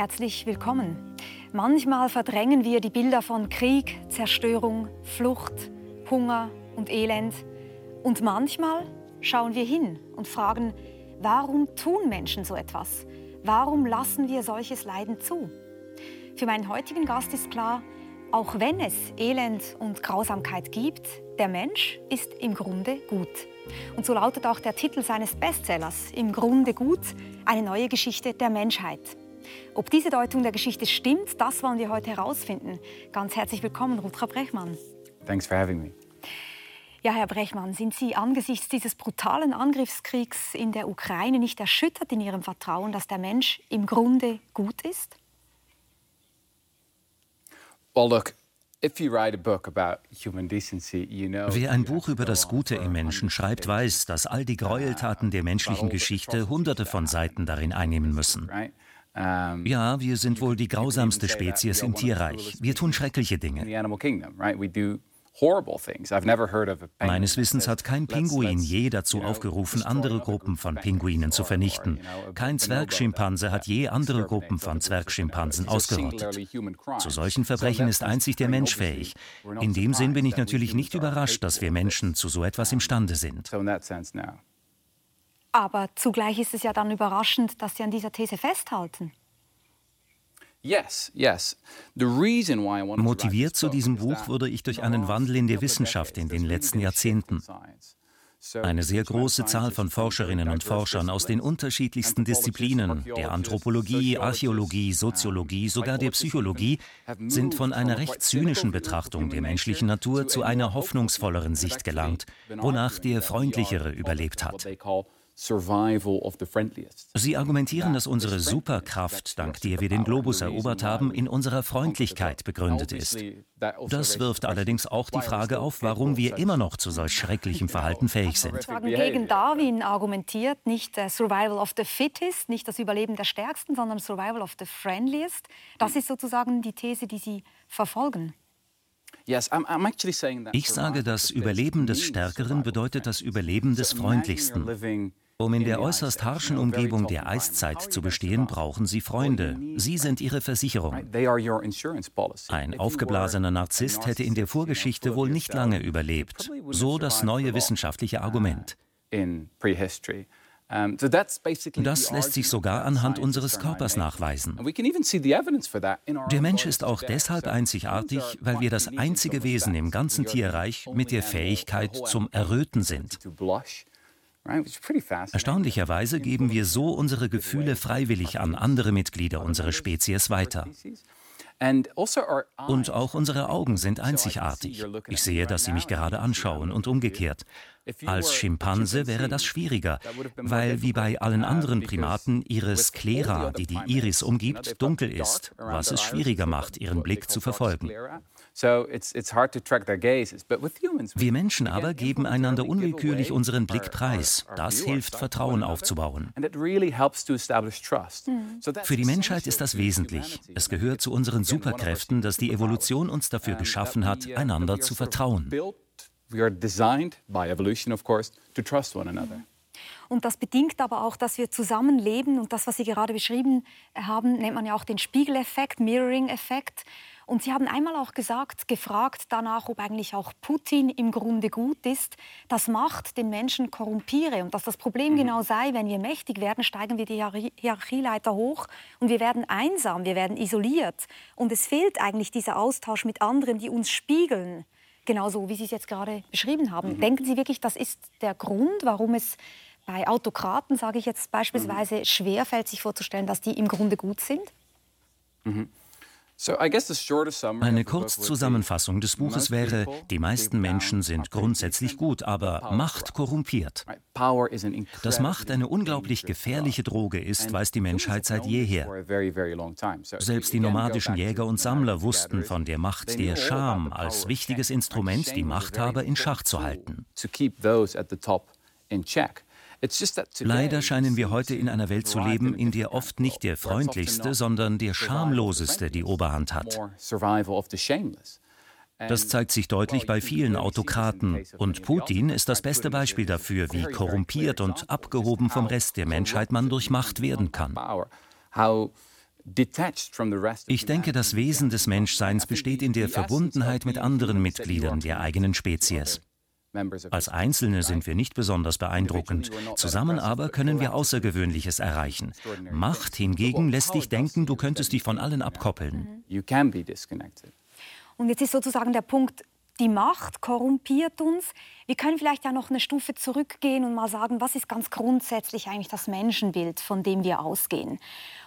Herzlich willkommen. Manchmal verdrängen wir die Bilder von Krieg, Zerstörung, Flucht, Hunger und Elend. Und manchmal schauen wir hin und fragen, warum tun Menschen so etwas? Warum lassen wir solches Leiden zu? Für meinen heutigen Gast ist klar, auch wenn es Elend und Grausamkeit gibt, der Mensch ist im Grunde gut. Und so lautet auch der Titel seines Bestsellers, Im Grunde gut, eine neue Geschichte der Menschheit. Ob diese Deutung der Geschichte stimmt, das wollen wir heute herausfinden. Ganz herzlich willkommen, Rutger Brechmann. Thanks for having me. Ja, Herr Brechmann, sind Sie angesichts dieses brutalen Angriffskriegs in der Ukraine nicht erschüttert in Ihrem Vertrauen, dass der Mensch im Grunde gut ist? Well, look, Wer ein Buch über das Gute im Menschen schreibt, weiß, dass all die Gräueltaten der menschlichen Geschichte hunderte von Seiten darin einnehmen müssen. Ja, wir sind wohl die grausamste Spezies im Tierreich. Wir tun schreckliche Dinge. Meines Wissens hat kein Pinguin je dazu aufgerufen, andere Gruppen von Pinguinen zu vernichten. Kein Zwergschimpanse hat je andere Gruppen von Zwergschimpansen ausgerottet. Zu solchen Verbrechen ist einzig der Mensch fähig. In dem Sinn bin ich natürlich nicht überrascht, dass wir Menschen zu so etwas imstande sind. Aber zugleich ist es ja dann überraschend, dass Sie an dieser These festhalten. Motiviert zu diesem Buch wurde ich durch einen Wandel in der Wissenschaft in den letzten Jahrzehnten. Eine sehr große Zahl von Forscherinnen und Forschern aus den unterschiedlichsten Disziplinen, der Anthropologie, Archäologie, Soziologie, sogar der Psychologie, sind von einer recht zynischen Betrachtung der menschlichen Natur zu einer hoffnungsvolleren Sicht gelangt, wonach der Freundlichere überlebt hat. Sie argumentieren, dass unsere Superkraft, dank der wir den Globus erobert haben, in unserer Freundlichkeit begründet ist. Das wirft allerdings auch die Frage auf, warum wir immer noch zu solch schrecklichem Verhalten fähig sind. Gegen Darwin argumentiert nicht Survival of the Fittest, nicht das Überleben der Stärksten, sondern Survival of the Friendliest. Das ist sozusagen die These, die Sie verfolgen. Ich sage, das Überleben des Stärkeren bedeutet das Überleben des Freundlichsten. Um in der äußerst harschen Umgebung der Eiszeit zu bestehen, brauchen sie Freunde. Sie sind ihre Versicherung. Ein aufgeblasener Narzisst hätte in der Vorgeschichte wohl nicht lange überlebt. So das neue wissenschaftliche Argument. Das lässt sich sogar anhand unseres Körpers nachweisen. Der Mensch ist auch deshalb einzigartig, weil wir das einzige Wesen im ganzen Tierreich mit der Fähigkeit zum Erröten sind. Erstaunlicherweise geben wir so unsere Gefühle freiwillig an andere Mitglieder unserer Spezies weiter. Also und auch unsere Augen sind einzigartig. Ich sehe, dass Sie mich gerade anschauen und umgekehrt. Als Schimpanse wäre das schwieriger, weil wie bei allen anderen Primaten ihre Sklera, die die Iris umgibt, dunkel ist, was es schwieriger macht, ihren Blick zu verfolgen. Wir Menschen aber geben einander unwillkürlich unseren Blick preis. Das hilft, Vertrauen aufzubauen. Für die Menschheit ist das wesentlich. Es gehört zu unseren Superkräften, dass die Evolution uns dafür geschaffen hat, uh, einander zu vertrauen. Und das bedingt aber auch, dass wir zusammenleben. Und das, was Sie gerade beschrieben haben, nennt man ja auch den Spiegeleffekt, Mirroring-Effekt. Und Sie haben einmal auch gesagt, gefragt danach, ob eigentlich auch Putin im Grunde gut ist, dass Macht den Menschen korrumpiere und dass das Problem mhm. genau sei, wenn wir mächtig werden, steigen wir die Hierarchieleiter hoch und wir werden einsam, wir werden isoliert. Und es fehlt eigentlich dieser Austausch mit anderen, die uns spiegeln. Genauso wie Sie es jetzt gerade beschrieben haben. Mhm. Denken Sie wirklich, das ist der Grund, warum es bei Autokraten, sage ich jetzt beispielsweise, mhm. schwerfällt, sich vorzustellen, dass die im Grunde gut sind? Mhm. Eine Kurzzusammenfassung des Buches wäre, die meisten Menschen sind grundsätzlich gut, aber Macht korrumpiert. Dass Macht eine unglaublich gefährliche Droge ist, weiß die Menschheit seit jeher. Selbst die nomadischen Jäger und Sammler wussten von der Macht der Scham als wichtiges Instrument, die Machthaber in Schach zu halten. Leider scheinen wir heute in einer Welt zu leben, in der oft nicht der freundlichste, sondern der schamloseste die Oberhand hat. Das zeigt sich deutlich bei vielen Autokraten. Und Putin ist das beste Beispiel dafür, wie korrumpiert und abgehoben vom Rest der Menschheit man durch Macht werden kann. Ich denke, das Wesen des Menschseins besteht in der Verbundenheit mit anderen Mitgliedern der eigenen Spezies. Als Einzelne sind wir nicht besonders beeindruckend, zusammen aber können wir Außergewöhnliches erreichen. Macht hingegen lässt dich denken, du könntest dich von allen abkoppeln. Und jetzt ist sozusagen der Punkt, die Macht korrumpiert uns. Wir können vielleicht ja noch eine Stufe zurückgehen und mal sagen, was ist ganz grundsätzlich eigentlich das Menschenbild, von dem wir ausgehen.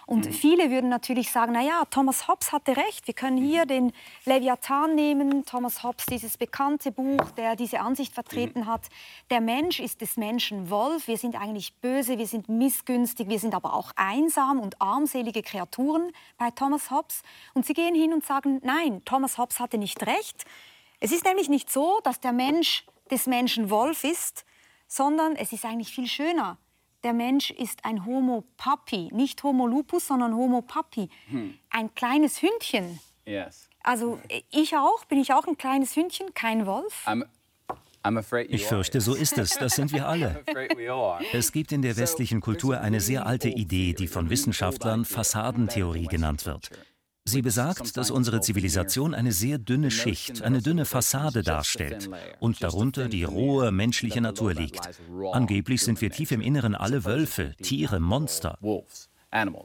Und mhm. viele würden natürlich sagen, na ja, Thomas Hobbes hatte recht. Wir können hier den Leviathan nehmen, Thomas Hobbes, dieses bekannte Buch, der diese Ansicht vertreten mhm. hat. Der Mensch ist des Menschen Wolf. Wir sind eigentlich böse, wir sind missgünstig, wir sind aber auch einsam und armselige Kreaturen bei Thomas Hobbes. Und sie gehen hin und sagen, nein, Thomas Hobbes hatte nicht recht. Es ist nämlich nicht so, dass der Mensch des Menschen Wolf ist, sondern es ist eigentlich viel schöner. Der Mensch ist ein Homo papi, nicht Homo lupus, sondern Homo papi. Hm. Ein kleines Hündchen. Yes. Also ich auch, bin ich auch ein kleines Hündchen, kein Wolf? Ich fürchte, so ist es. Das sind wir alle. Es gibt in der westlichen Kultur eine sehr alte Idee, die von Wissenschaftlern Fassadentheorie genannt wird. Sie besagt, dass unsere Zivilisation eine sehr dünne Schicht, eine dünne Fassade darstellt und darunter die rohe menschliche Natur liegt. Angeblich sind wir tief im Inneren alle Wölfe, Tiere, Monster.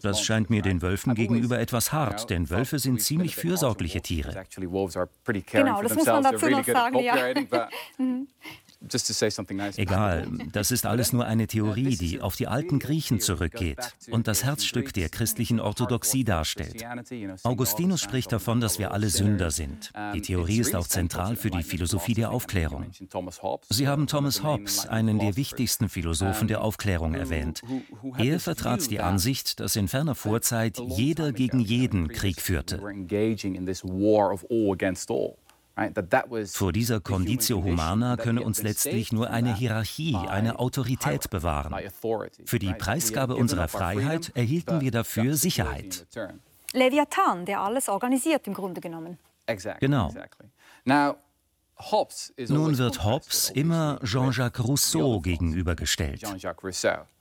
Das scheint mir den Wölfen gegenüber etwas hart, denn Wölfe sind ziemlich fürsorgliche Tiere. Genau, das muss man dazu noch sagen, ja. Egal, das ist alles nur eine Theorie, die auf die alten Griechen zurückgeht und das Herzstück der christlichen Orthodoxie darstellt. Augustinus spricht davon, dass wir alle Sünder sind. Die Theorie ist auch zentral für die Philosophie der Aufklärung. Sie haben Thomas Hobbes, einen der wichtigsten Philosophen der Aufklärung, erwähnt. Er vertrat die Ansicht, dass in ferner Vorzeit jeder gegen jeden Krieg führte. Vor dieser Conditio Humana könne uns letztlich nur eine Hierarchie, eine Autorität bewahren. Für die Preisgabe unserer Freiheit erhielten wir dafür Sicherheit. Leviathan, der alles organisiert im Grunde genommen. Genau. Nun wird Hobbes immer Jean-Jacques Rousseau gegenübergestellt.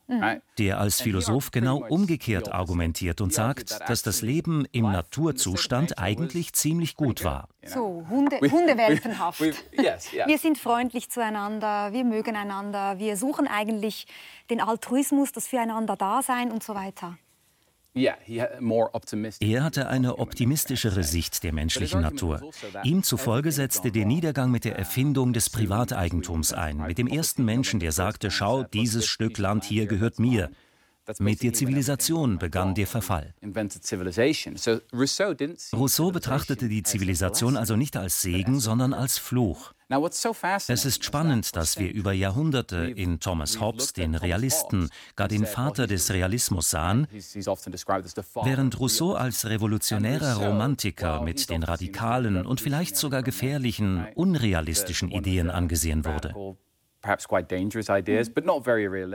Mhm. der als Philosoph genau umgekehrt argumentiert und sagt, dass das Leben im Naturzustand eigentlich ziemlich gut war. So, Hunde, Hundewelpenhaft. Wir sind freundlich zueinander, wir mögen einander, wir suchen eigentlich den Altruismus, das Füreinander-Dasein und so weiter. Er hatte eine optimistischere Sicht der menschlichen Natur. Also Ihm zufolge setzte der Niedergang mit der Erfindung des Privateigentums ein, mit dem ersten Menschen, der sagte, schau, dieses Stück Land hier gehört mir. Mit der Zivilisation begann der Verfall. Rousseau betrachtete die Zivilisation also nicht als Segen, sondern als Fluch. Es ist spannend, dass wir über Jahrhunderte in Thomas Hobbes den Realisten, gar den Vater des Realismus sahen, während Rousseau als revolutionärer Romantiker mit den radikalen und vielleicht sogar gefährlichen, unrealistischen Ideen angesehen wurde.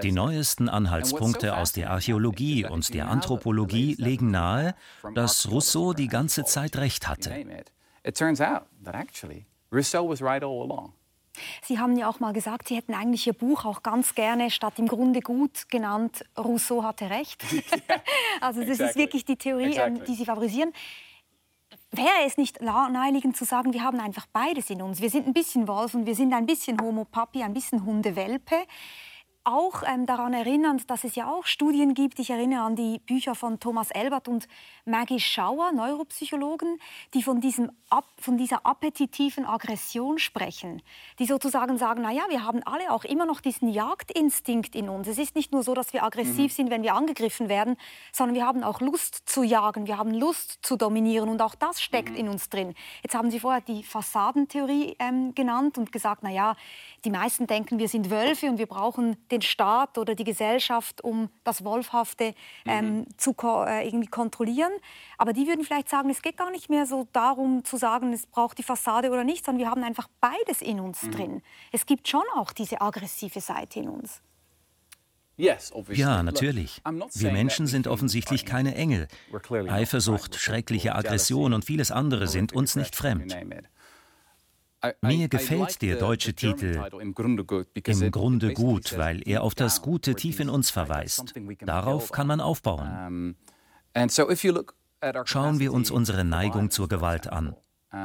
Die neuesten Anhaltspunkte aus der Archäologie und der Anthropologie legen nahe, dass Rousseau die ganze Zeit recht hatte. Sie haben ja auch mal gesagt, Sie hätten eigentlich Ihr Buch auch ganz gerne statt im Grunde gut genannt, Rousseau hatte recht. also das ist wirklich die Theorie, ähm, die Sie favorisieren. Wäre es nicht naheliegend zu sagen, wir haben einfach beides in uns. Wir sind ein bisschen Wolf und wir sind ein bisschen Homo Papi, ein bisschen Hundewelpe auch ähm, daran erinnernd, dass es ja auch Studien gibt. Ich erinnere an die Bücher von Thomas Elbert und Maggie Schauer, Neuropsychologen, die von, diesem Ab, von dieser appetitiven Aggression sprechen. Die sozusagen sagen, na ja, wir haben alle auch immer noch diesen Jagdinstinkt in uns. Es ist nicht nur so, dass wir aggressiv mhm. sind, wenn wir angegriffen werden, sondern wir haben auch Lust zu jagen, wir haben Lust zu dominieren und auch das steckt mhm. in uns drin. Jetzt haben Sie vorher die Fassadentheorie ähm, genannt und gesagt, na ja, die meisten denken, wir sind Wölfe und wir brauchen den Staat oder die Gesellschaft, um das Wolfhafte ähm, mhm. zu ko äh, irgendwie kontrollieren. Aber die würden vielleicht sagen, es geht gar nicht mehr so darum zu sagen, es braucht die Fassade oder nicht, sondern wir haben einfach beides in uns mhm. drin. Es gibt schon auch diese aggressive Seite in uns. Ja, natürlich. Wir Menschen sind offensichtlich keine Engel. Eifersucht, schreckliche Aggression und vieles andere sind uns nicht fremd. Mir gefällt der deutsche Titel im Grunde gut, weil er auf das Gute tief in uns verweist. Darauf kann man aufbauen. Schauen wir uns unsere Neigung zur Gewalt an.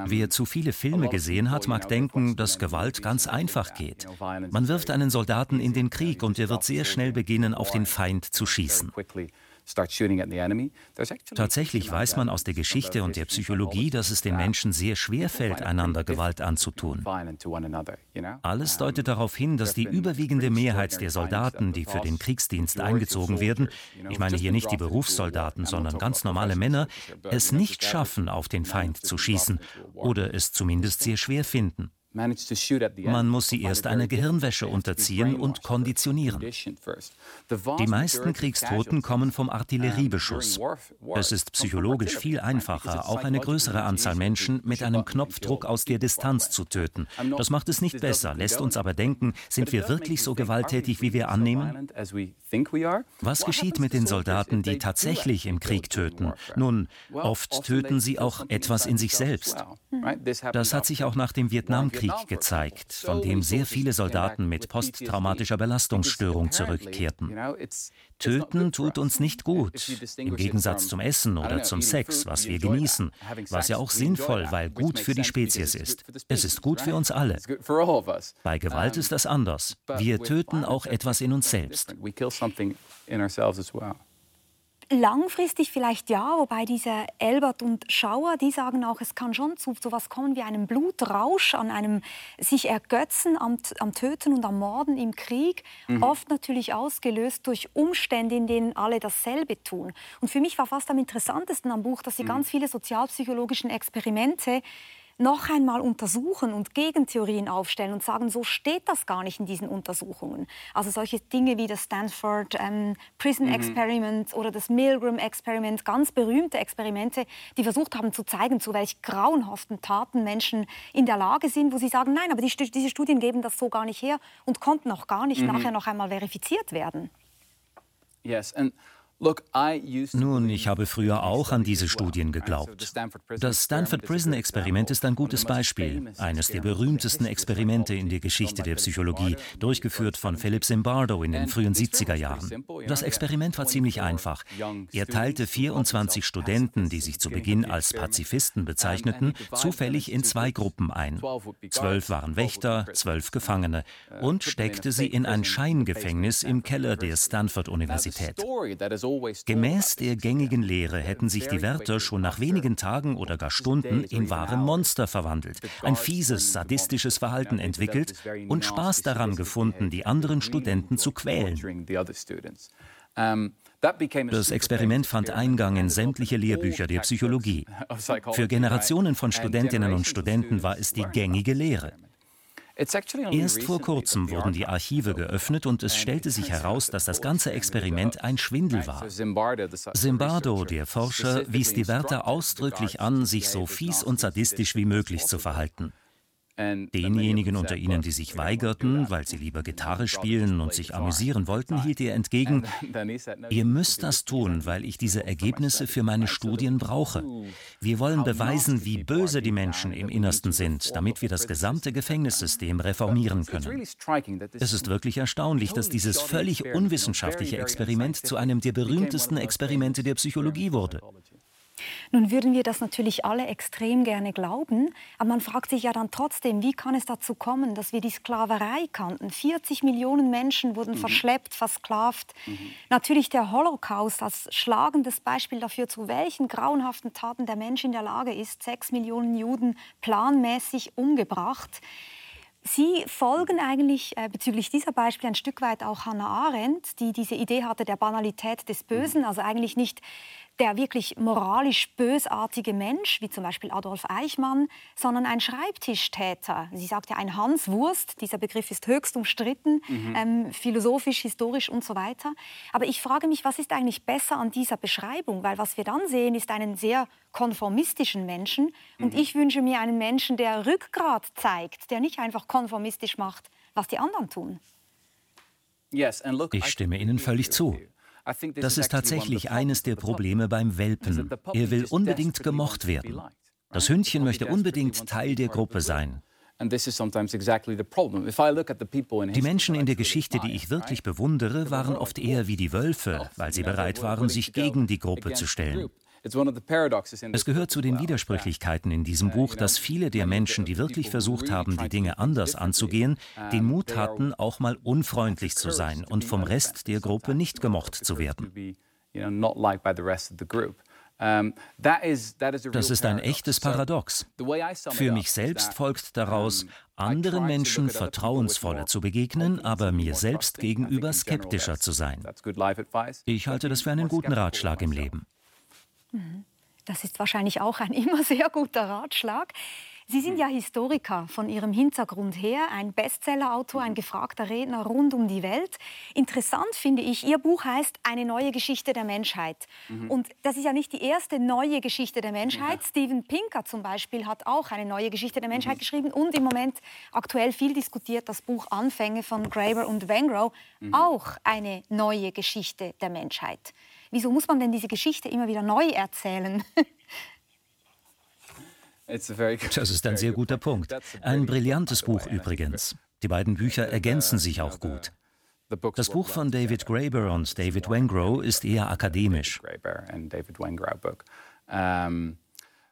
Wer zu viele Filme gesehen hat, mag denken, dass Gewalt ganz einfach geht. Man wirft einen Soldaten in den Krieg und er wird sehr schnell beginnen, auf den Feind zu schießen. Tatsächlich weiß man aus der Geschichte und der Psychologie, dass es den Menschen sehr schwer fällt, einander Gewalt anzutun. Alles deutet darauf hin, dass die überwiegende Mehrheit der Soldaten, die für den Kriegsdienst eingezogen werden, ich meine hier nicht die Berufssoldaten, sondern ganz normale Männer, es nicht schaffen, auf den Feind zu schießen oder es zumindest sehr schwer finden. Man muss sie erst einer Gehirnwäsche unterziehen und konditionieren. Die meisten Kriegstoten kommen vom Artilleriebeschuss. Es ist psychologisch viel einfacher, auch eine größere Anzahl Menschen mit einem Knopfdruck aus der Distanz zu töten. Das macht es nicht besser, lässt uns aber denken, sind wir wirklich so gewalttätig, wie wir annehmen? Was geschieht mit den Soldaten, die tatsächlich im Krieg töten? Nun, oft töten sie auch etwas in sich selbst. Das hat sich auch nach dem Vietnamkrieg Krieg gezeigt, von dem sehr viele Soldaten mit posttraumatischer Belastungsstörung zurückkehrten. Töten tut uns nicht gut, im Gegensatz zum Essen oder zum Sex, was wir genießen, was ja auch sinnvoll, weil gut für die Spezies ist. Es ist gut für uns alle. Bei Gewalt ist das anders. Wir töten auch etwas in uns selbst. Langfristig vielleicht ja, wobei diese Elbert und Schauer, die sagen auch, es kann schon zu sowas kommen wie einem Blutrausch, an einem sich ergötzen am, am Töten und am Morden im Krieg, mhm. oft natürlich ausgelöst durch Umstände, in denen alle dasselbe tun. Und für mich war fast am interessantesten am Buch, dass sie mhm. ganz viele sozialpsychologischen Experimente noch einmal untersuchen und Gegentheorien aufstellen und sagen, so steht das gar nicht in diesen Untersuchungen. Also solche Dinge wie das Stanford ähm, Prison mhm. Experiment oder das Milgram Experiment, ganz berühmte Experimente, die versucht haben zu zeigen, zu welch grauenhaften Taten Menschen in der Lage sind, wo sie sagen, nein, aber die, diese Studien geben das so gar nicht her und konnten auch gar nicht mhm. nachher noch einmal verifiziert werden. Yes, and nun, ich habe früher auch an diese Studien geglaubt. Das Stanford Prison Experiment ist ein gutes Beispiel, eines der berühmtesten Experimente in der Geschichte der Psychologie, durchgeführt von Philip Zimbardo in den frühen 70er Jahren. Das Experiment war ziemlich einfach. Er teilte 24 Studenten, die sich zu Beginn als Pazifisten bezeichneten, zufällig in zwei Gruppen ein. Zwölf waren Wächter, zwölf Gefangene und steckte sie in ein Scheingefängnis im Keller der Stanford-Universität. Gemäß der gängigen Lehre hätten sich die Wärter schon nach wenigen Tagen oder gar Stunden in wahre Monster verwandelt, ein fieses, sadistisches Verhalten entwickelt und Spaß daran gefunden, die anderen Studenten zu quälen. Das Experiment fand Eingang in sämtliche Lehrbücher der Psychologie. Für Generationen von Studentinnen und Studenten war es die gängige Lehre. Erst vor kurzem wurden die Archive geöffnet und es stellte sich heraus, dass das ganze Experiment ein Schwindel war. Zimbardo, der Forscher, wies die Wärter ausdrücklich an, sich so fies und sadistisch wie möglich zu verhalten. Denjenigen unter ihnen, die sich weigerten, weil sie lieber Gitarre spielen und sich amüsieren wollten, hielt er entgegen, ihr müsst das tun, weil ich diese Ergebnisse für meine Studien brauche. Wir wollen beweisen, wie böse die Menschen im Innersten sind, damit wir das gesamte Gefängnissystem reformieren können. Es ist wirklich erstaunlich, dass dieses völlig unwissenschaftliche Experiment zu einem der berühmtesten Experimente der Psychologie wurde. Nun würden wir das natürlich alle extrem gerne glauben, aber man fragt sich ja dann trotzdem, wie kann es dazu kommen, dass wir die Sklaverei kannten? 40 Millionen Menschen wurden mhm. verschleppt, versklavt. Mhm. Natürlich der Holocaust als schlagendes Beispiel dafür, zu welchen grauenhaften Taten der Mensch in der Lage ist, sechs Millionen Juden planmäßig umgebracht. Sie folgen eigentlich äh, bezüglich dieser Beispiele ein Stück weit auch Hannah Arendt, die diese Idee hatte der Banalität des Bösen, mhm. also eigentlich nicht der wirklich moralisch bösartige Mensch, wie zum Beispiel Adolf Eichmann, sondern ein Schreibtischtäter. Sie sagt ja ein Hans Wurst, dieser Begriff ist höchst umstritten, mhm. ähm, philosophisch, historisch und so weiter. Aber ich frage mich, was ist eigentlich besser an dieser Beschreibung? Weil was wir dann sehen, ist einen sehr konformistischen Menschen. Und mhm. ich wünsche mir einen Menschen, der Rückgrat zeigt, der nicht einfach konformistisch macht, was die anderen tun. Ich stimme Ihnen völlig zu. Das ist tatsächlich eines der Probleme beim Welpen. Er will unbedingt gemocht werden. Das Hündchen möchte unbedingt Teil der Gruppe sein. Die Menschen in der Geschichte, die ich wirklich bewundere, waren oft eher wie die Wölfe, weil sie bereit waren, sich gegen die Gruppe zu stellen. Es gehört zu den Widersprüchlichkeiten in diesem Buch, dass viele der Menschen, die wirklich versucht haben, die Dinge anders anzugehen, den Mut hatten, auch mal unfreundlich zu sein und vom Rest der Gruppe nicht gemocht zu werden. Das ist ein echtes Paradox. Für mich selbst folgt daraus, anderen Menschen vertrauensvoller zu begegnen, aber mir selbst gegenüber skeptischer zu sein. Ich halte das für einen guten Ratschlag im Leben. Mhm. Das ist wahrscheinlich auch ein immer sehr guter Ratschlag. Sie sind ja Historiker von Ihrem Hintergrund her, ein Bestsellerautor, ein gefragter Redner rund um die Welt. Interessant finde ich, Ihr Buch heißt Eine neue Geschichte der Menschheit. Mhm. Und das ist ja nicht die erste neue Geschichte der Menschheit. Ja. Steven Pinker zum Beispiel hat auch eine neue Geschichte der Menschheit mhm. geschrieben und im Moment aktuell viel diskutiert das Buch Anfänge von Graeber und Wengrow, mhm. auch eine neue Geschichte der Menschheit. Wieso muss man denn diese Geschichte immer wieder neu erzählen? Das ist ein sehr guter Punkt. Ein brillantes Buch übrigens. Die beiden Bücher ergänzen sich auch gut. Das Buch von David Graeber und David Wengrow ist eher akademisch.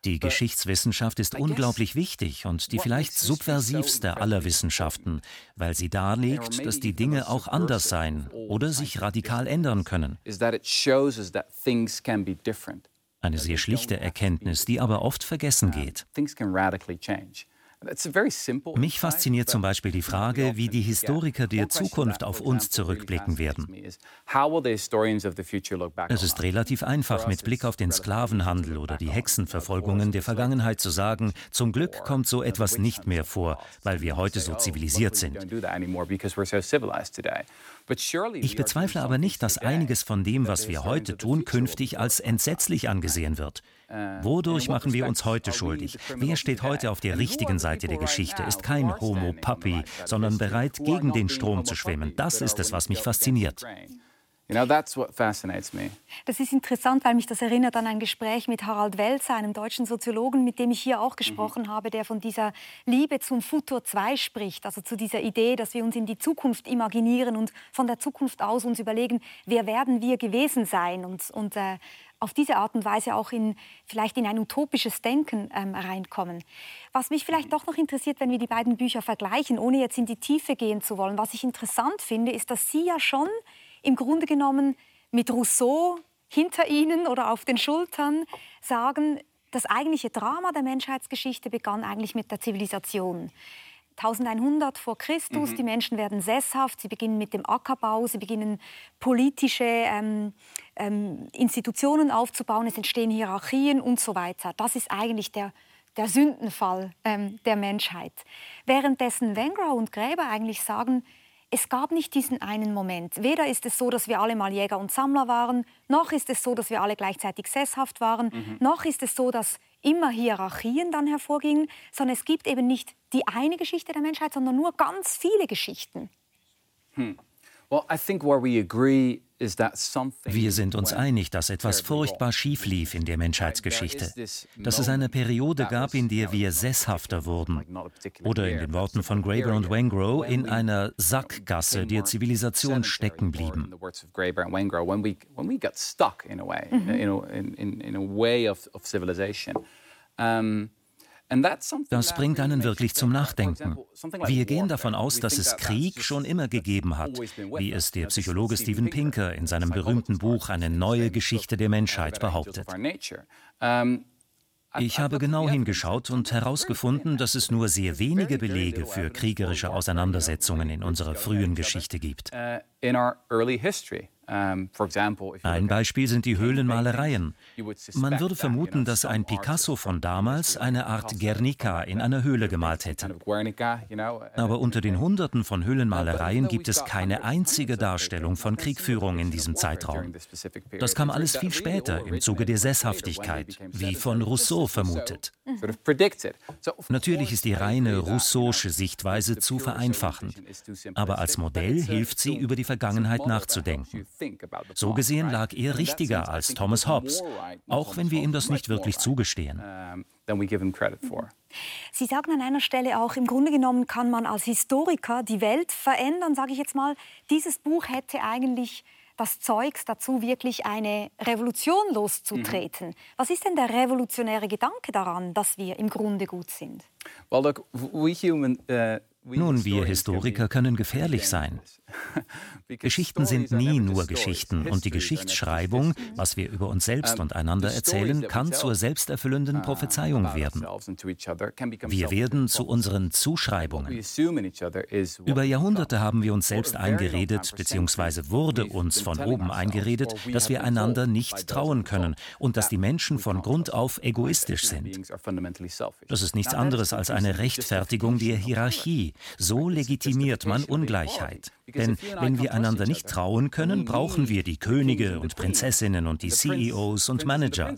Die Geschichtswissenschaft ist unglaublich wichtig und die vielleicht subversivste aller Wissenschaften, weil sie darlegt, dass die Dinge auch anders sein oder sich radikal ändern können. Eine sehr schlichte Erkenntnis, die aber oft vergessen geht. Mich fasziniert zum Beispiel die Frage, wie die Historiker der Zukunft auf uns zurückblicken werden. Es ist relativ einfach, mit Blick auf den Sklavenhandel oder die Hexenverfolgungen der Vergangenheit zu sagen, zum Glück kommt so etwas nicht mehr vor, weil wir heute so zivilisiert sind. Ich bezweifle aber nicht, dass einiges von dem, was wir heute tun, künftig als entsetzlich angesehen wird. Wodurch machen wir uns heute schuldig? Wer steht heute auf der richtigen Seite der Geschichte, ist kein Homo Papi, sondern bereit, gegen den Strom zu schwimmen? Das ist es, was mich fasziniert. Das ist interessant, weil mich das erinnert an ein Gespräch mit Harald Welzer, einem deutschen Soziologen, mit dem ich hier auch gesprochen mhm. habe, der von dieser Liebe zum Futur 2 spricht, also zu dieser Idee, dass wir uns in die Zukunft imaginieren und von der Zukunft aus uns überlegen, wer werden wir gewesen sein und, und äh, auf diese Art und Weise auch in, vielleicht in ein utopisches Denken ähm, reinkommen. Was mich vielleicht doch noch interessiert, wenn wir die beiden Bücher vergleichen, ohne jetzt in die Tiefe gehen zu wollen, was ich interessant finde, ist, dass Sie ja schon im Grunde genommen mit Rousseau hinter ihnen oder auf den Schultern sagen, das eigentliche Drama der Menschheitsgeschichte begann eigentlich mit der Zivilisation. 1100 vor Christus, mhm. die Menschen werden sesshaft, sie beginnen mit dem Ackerbau, sie beginnen politische ähm, ähm, Institutionen aufzubauen, es entstehen Hierarchien und so weiter. Das ist eigentlich der, der Sündenfall ähm, der Menschheit. Währenddessen Wengrow und Gräber eigentlich sagen, es gab nicht diesen einen Moment. Weder ist es so, dass wir alle mal Jäger und Sammler waren, noch ist es so, dass wir alle gleichzeitig sesshaft waren, mhm. noch ist es so, dass immer Hierarchien dann hervorgingen, sondern es gibt eben nicht die eine Geschichte der Menschheit, sondern nur ganz viele Geschichten. Hm. Wir sind uns einig, dass etwas furchtbar schief lief in der Menschheitsgeschichte, dass es eine Periode gab, in der wir sesshafter wurden. oder in den Worten von Graeber und Wengrow in einer Sackgasse der Zivilisation stecken blieben. Mhm. Das bringt einen wirklich zum Nachdenken. Wir gehen davon aus, dass es Krieg schon immer gegeben hat, wie es der Psychologe Steven Pinker in seinem berühmten Buch Eine neue Geschichte der Menschheit behauptet. Ich habe genau hingeschaut und herausgefunden, dass es nur sehr wenige Belege für kriegerische Auseinandersetzungen in unserer frühen Geschichte gibt. Ein Beispiel sind die Höhlenmalereien. Man würde vermuten, dass ein Picasso von damals eine Art Guernica in einer Höhle gemalt hätte. Aber unter den Hunderten von Höhlenmalereien gibt es keine einzige Darstellung von Kriegführung in diesem Zeitraum. Das kam alles viel später im Zuge der Sesshaftigkeit, wie von Rousseau vermutet. Natürlich ist die reine rousseausche Sichtweise zu vereinfachend, aber als Modell hilft sie, über die Vergangenheit nachzudenken. So gesehen lag er richtiger als Thomas Hobbes, auch wenn wir ihm das nicht wirklich zugestehen. Sie sagen an einer Stelle auch, im Grunde genommen kann man als Historiker die Welt verändern, sage ich jetzt mal. Dieses Buch hätte eigentlich das Zeugs dazu, wirklich eine Revolution loszutreten. Mhm. Was ist denn der revolutionäre Gedanke daran, dass wir im Grunde gut sind? Well, look, we human, uh nun, wir Historiker können gefährlich sein. Geschichten sind nie nur Geschichten und die Geschichtsschreibung, was wir über uns selbst und einander erzählen, kann zur selbsterfüllenden Prophezeiung werden. Wir werden zu unseren Zuschreibungen. Über Jahrhunderte haben wir uns selbst eingeredet, beziehungsweise wurde uns von oben eingeredet, dass wir einander nicht trauen können und dass die Menschen von Grund auf egoistisch sind. Das ist nichts anderes als eine Rechtfertigung der Hierarchie, so legitimiert man Ungleichheit. Denn wenn wir einander nicht trauen können, brauchen wir die Könige und Prinzessinnen und die CEOs und Manager.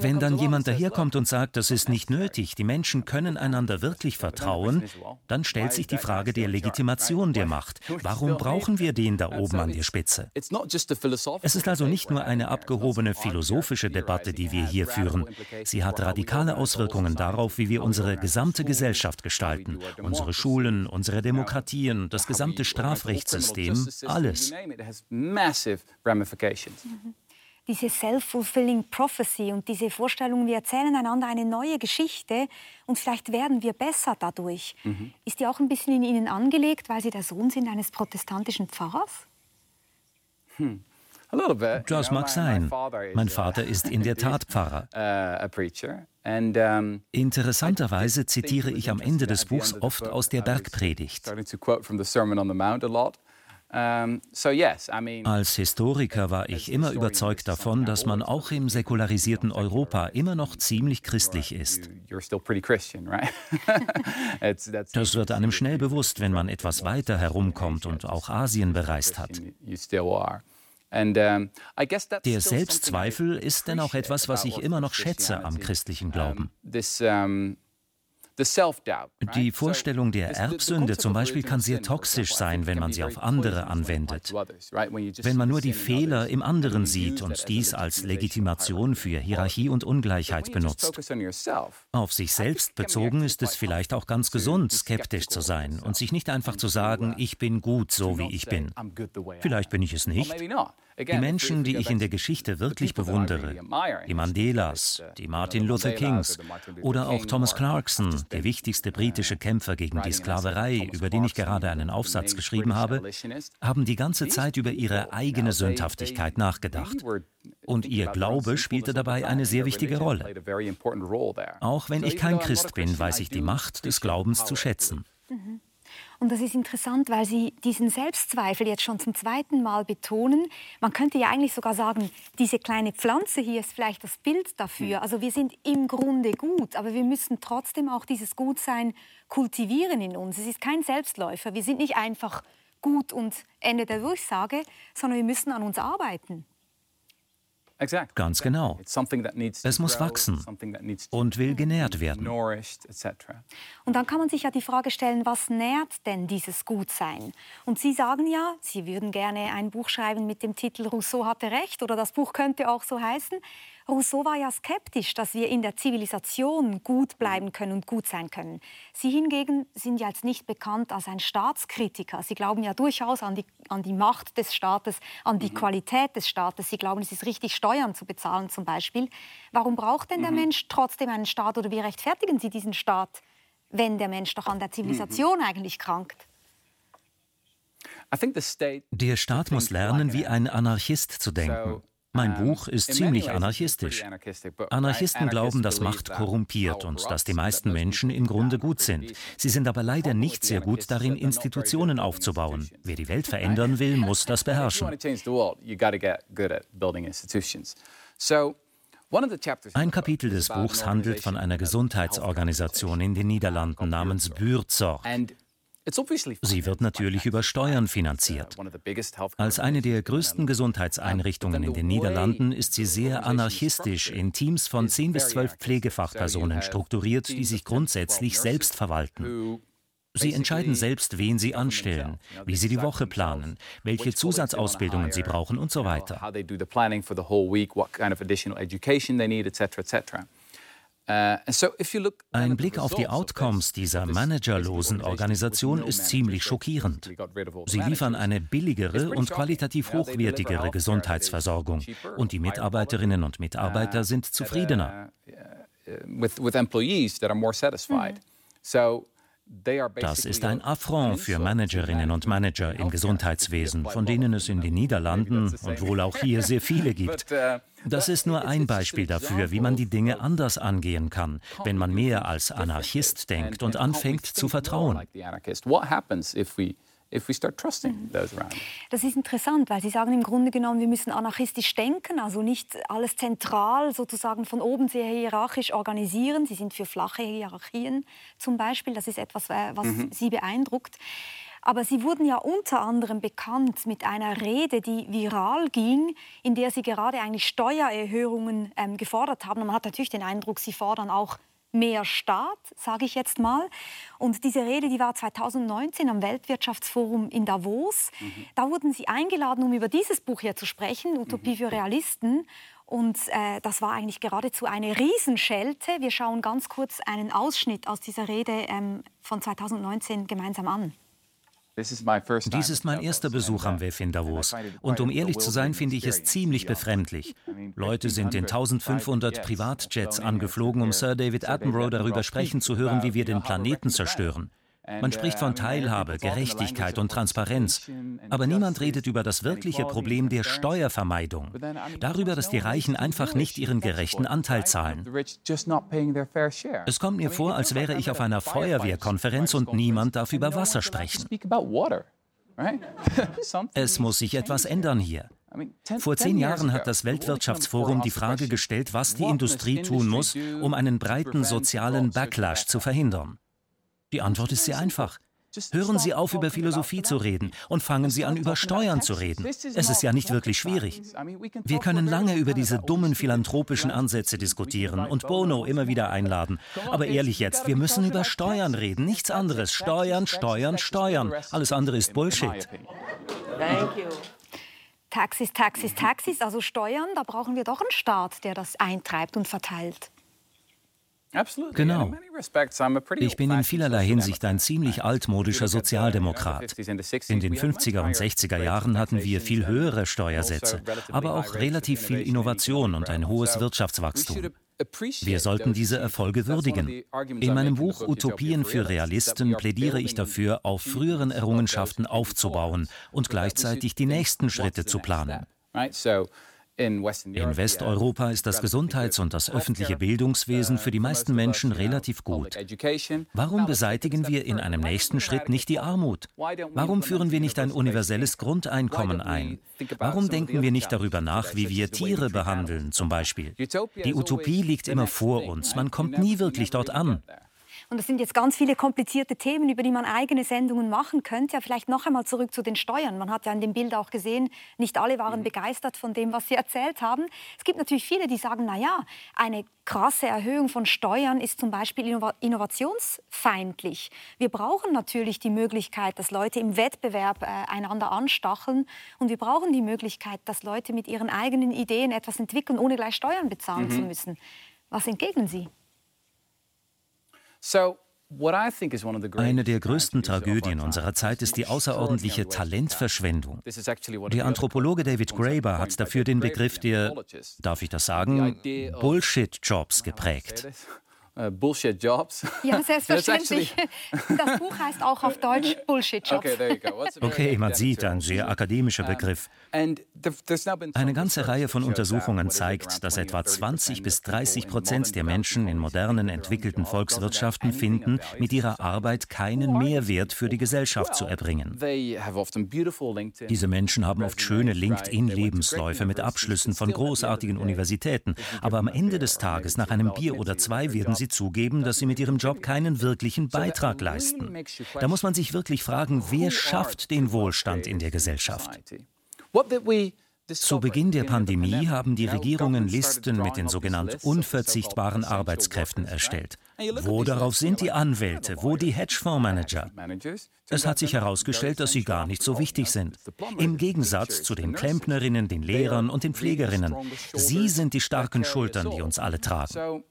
Wenn dann jemand daherkommt und sagt, das ist nicht nötig, die Menschen können einander wirklich vertrauen, dann stellt sich die Frage der Legitimation der Macht. Warum brauchen wir den da oben an der Spitze? Es ist also nicht nur eine abgehobene philosophische Debatte, die wir hier führen. Sie hat radikale Auswirkungen darauf, wie wir unsere gesamte Gesellschaft gestalten. Unsere Schulen, unsere Demokratien, das gesamte Strafrechtssystem, alles. Mhm diese self-fulfilling prophecy und diese Vorstellung, wir erzählen einander eine neue Geschichte und vielleicht werden wir besser dadurch. Mhm. Ist die auch ein bisschen in Ihnen angelegt, weil Sie der Sohn sind eines protestantischen Pfarrers? Hm. Das mag sein. Mein Vater ist in der Tat Pfarrer. Uh, Interessanterweise zitiere ich am Ende des Buchs oft aus der Bergpredigt. Als Historiker war ich immer überzeugt davon, dass man auch im säkularisierten Europa immer noch ziemlich christlich ist. Das wird einem schnell bewusst, wenn man etwas weiter herumkommt und auch Asien bereist hat. Der Selbstzweifel ist denn auch etwas, was ich immer noch schätze am christlichen Glauben. Die Vorstellung der Erbsünde zum Beispiel kann sehr toxisch sein, wenn man sie auf andere anwendet. Wenn man nur die Fehler im anderen sieht und dies als Legitimation für Hierarchie und Ungleichheit benutzt. Auf sich selbst bezogen ist es vielleicht auch ganz gesund, skeptisch zu sein und sich nicht einfach zu sagen, ich bin gut so wie ich bin. Vielleicht bin ich es nicht. Die Menschen, die ich in der Geschichte wirklich bewundere, die Mandelas, uh, die Martin Luther Kings oder auch Thomas Clarkson, der wichtigste britische Kämpfer gegen die Sklaverei, über den ich gerade einen Aufsatz geschrieben habe, haben die ganze Zeit über ihre eigene Sündhaftigkeit nachgedacht. Und ihr Glaube spielte dabei eine sehr wichtige Rolle. Auch wenn ich kein Christ bin, weiß ich die Macht des Glaubens zu schätzen. Mhm. Und das ist interessant, weil Sie diesen Selbstzweifel jetzt schon zum zweiten Mal betonen. Man könnte ja eigentlich sogar sagen, diese kleine Pflanze hier ist vielleicht das Bild dafür. Hm. Also wir sind im Grunde gut, aber wir müssen trotzdem auch dieses Gutsein kultivieren in uns. Es ist kein Selbstläufer. Wir sind nicht einfach gut und Ende der Durchsage, sondern wir müssen an uns arbeiten. Ganz genau. Es muss wachsen und will genährt werden. Und dann kann man sich ja die Frage stellen, was nährt denn dieses Gutsein? Und Sie sagen ja, Sie würden gerne ein Buch schreiben mit dem Titel Rousseau hatte recht oder das Buch könnte auch so heißen. Rousseau war ja skeptisch, dass wir in der Zivilisation gut bleiben können und gut sein können. Sie hingegen sind ja jetzt nicht bekannt als ein Staatskritiker. Sie glauben ja durchaus an die, an die Macht des Staates, an die mhm. Qualität des Staates. Sie glauben, es ist richtig, Steuern zu bezahlen zum Beispiel. Warum braucht denn der mhm. Mensch trotzdem einen Staat oder wie rechtfertigen Sie diesen Staat, wenn der Mensch doch an der Zivilisation mhm. eigentlich krankt? Der Staat muss lernen, wie ein Anarchist zu denken. Mein Buch ist ziemlich anarchistisch. Anarchisten glauben, dass Macht korrumpiert und dass die meisten Menschen im Grunde gut sind. Sie sind aber leider nicht sehr gut darin, Institutionen aufzubauen. Wer die Welt verändern will, muss das beherrschen. Ein Kapitel des Buchs handelt von einer Gesundheitsorganisation in den Niederlanden namens Buurtzorg. Sie wird natürlich über Steuern finanziert. Als eine der größten Gesundheitseinrichtungen in den Niederlanden ist sie sehr anarchistisch in Teams von 10 bis 12 Pflegefachpersonen strukturiert, die sich grundsätzlich selbst verwalten. Sie entscheiden selbst, wen sie anstellen, wie sie die Woche planen, welche Zusatzausbildungen sie brauchen und so weiter. Uh, Ein Blick auf die Outcomes dieser managerlosen Organisation ist ziemlich schockierend. Sie liefern eine billigere und qualitativ hochwertigere Gesundheitsversorgung und die Mitarbeiterinnen und Mitarbeiter sind zufriedener. Mhm. Das ist ein Affront für Managerinnen und Manager im Gesundheitswesen, von denen es in den Niederlanden und wohl auch hier sehr viele gibt. Das ist nur ein Beispiel dafür, wie man die Dinge anders angehen kann, wenn man mehr als Anarchist denkt und anfängt zu vertrauen. Mhm. Das ist interessant, weil Sie sagen im Grunde genommen, wir müssen anarchistisch denken, also nicht alles zentral sozusagen von oben sehr hierarchisch organisieren. Sie sind für flache Hierarchien zum Beispiel. Das ist etwas, äh, was mhm. Sie beeindruckt. Aber Sie wurden ja unter anderem bekannt mit einer Rede, die viral ging, in der Sie gerade eigentlich Steuererhöhungen ähm, gefordert haben. Und man hat natürlich den Eindruck, Sie fordern auch mehr Staat, sage ich jetzt mal. Und diese Rede, die war 2019 am Weltwirtschaftsforum in Davos. Mhm. Da wurden Sie eingeladen, um über dieses Buch hier zu sprechen, Utopie mhm. für Realisten. Und äh, das war eigentlich geradezu eine Riesenschelte. Wir schauen ganz kurz einen Ausschnitt aus dieser Rede ähm, von 2019 gemeinsam an. Dies ist mein erster Besuch am WEF in Davos. Und um ehrlich zu sein, finde ich es ziemlich befremdlich. Leute sind in 1500 Privatjets angeflogen, um Sir David Attenborough darüber sprechen zu hören, wie wir den Planeten zerstören. Man spricht von Teilhabe, Gerechtigkeit und Transparenz. Aber niemand redet über das wirkliche Problem der Steuervermeidung. Darüber, dass die Reichen einfach nicht ihren gerechten Anteil zahlen. Es kommt mir vor, als wäre ich auf einer Feuerwehrkonferenz und niemand darf über Wasser sprechen. Es muss sich etwas ändern hier. Vor zehn Jahren hat das Weltwirtschaftsforum die Frage gestellt, was die Industrie tun muss, um einen breiten sozialen Backlash zu verhindern. Die Antwort ist sehr einfach. Hören Sie auf, über Philosophie zu reden und fangen Sie an, über Steuern zu reden. Es ist ja nicht wirklich schwierig. Wir können lange über diese dummen philanthropischen Ansätze diskutieren und Bono immer wieder einladen. Aber ehrlich jetzt, wir müssen über Steuern reden, nichts anderes. Steuern, Steuern, Steuern. Alles andere ist Bullshit. Taxis, Taxis, Taxis, also Steuern, da brauchen wir doch einen Staat, der das eintreibt und verteilt. Genau. Ich bin in vielerlei Hinsicht ein ziemlich altmodischer Sozialdemokrat. In den 50er und 60er Jahren hatten wir viel höhere Steuersätze, aber auch relativ viel Innovation und ein hohes Wirtschaftswachstum. Wir sollten diese Erfolge würdigen. In meinem Buch Utopien für Realisten plädiere ich dafür, auf früheren Errungenschaften aufzubauen und gleichzeitig die nächsten Schritte zu planen. In Westeuropa ist das Gesundheits- und das öffentliche Bildungswesen für die meisten Menschen relativ gut. Warum beseitigen wir in einem nächsten Schritt nicht die Armut? Warum führen wir nicht ein universelles Grundeinkommen ein? Warum denken wir nicht darüber nach, wie wir Tiere behandeln, zum Beispiel? Die Utopie liegt immer vor uns, man kommt nie wirklich dort an. Und das sind jetzt ganz viele komplizierte Themen, über die man eigene Sendungen machen könnte. Ja, vielleicht noch einmal zurück zu den Steuern. Man hat ja in dem Bild auch gesehen, nicht alle waren mhm. begeistert von dem, was Sie erzählt haben. Es gibt natürlich viele, die sagen, na ja, eine krasse Erhöhung von Steuern ist zum Beispiel innovationsfeindlich. Wir brauchen natürlich die Möglichkeit, dass Leute im Wettbewerb äh, einander anstacheln. Und wir brauchen die Möglichkeit, dass Leute mit ihren eigenen Ideen etwas entwickeln, ohne gleich Steuern bezahlen mhm. zu müssen. Was entgegnen Sie? Eine der größten Tragödien unserer Zeit ist die außerordentliche Talentverschwendung. Der Anthropologe David Graeber hat dafür den Begriff der, darf ich das sagen, Bullshit-Jobs geprägt. Uh, Bullshit Jobs. Ja, selbstverständlich. Das Buch heißt auch auf Deutsch Bullshit Jobs. Okay, man sieht, ein sehr akademischer Begriff. Eine ganze Reihe von Untersuchungen zeigt, dass etwa 20 bis 30 Prozent der Menschen in modernen, entwickelten Volkswirtschaften finden, mit ihrer Arbeit keinen Mehrwert für die Gesellschaft zu erbringen. Diese Menschen haben oft schöne LinkedIn-Lebensläufe mit Abschlüssen von großartigen Universitäten, aber am Ende des Tages, nach einem Bier oder zwei, werden sie zugeben, dass sie mit ihrem Job keinen wirklichen Beitrag leisten. Da muss man sich wirklich fragen, wer schafft den Wohlstand in der Gesellschaft? Zu Beginn der Pandemie haben die Regierungen Listen mit den sogenannten unverzichtbaren Arbeitskräften erstellt. Wo darauf sind die Anwälte, wo die Hedgefondsmanager? Es hat sich herausgestellt, dass sie gar nicht so wichtig sind. Im Gegensatz zu den Klempnerinnen, den Lehrern und den Pflegerinnen. Sie sind die starken Schultern, die uns alle tragen.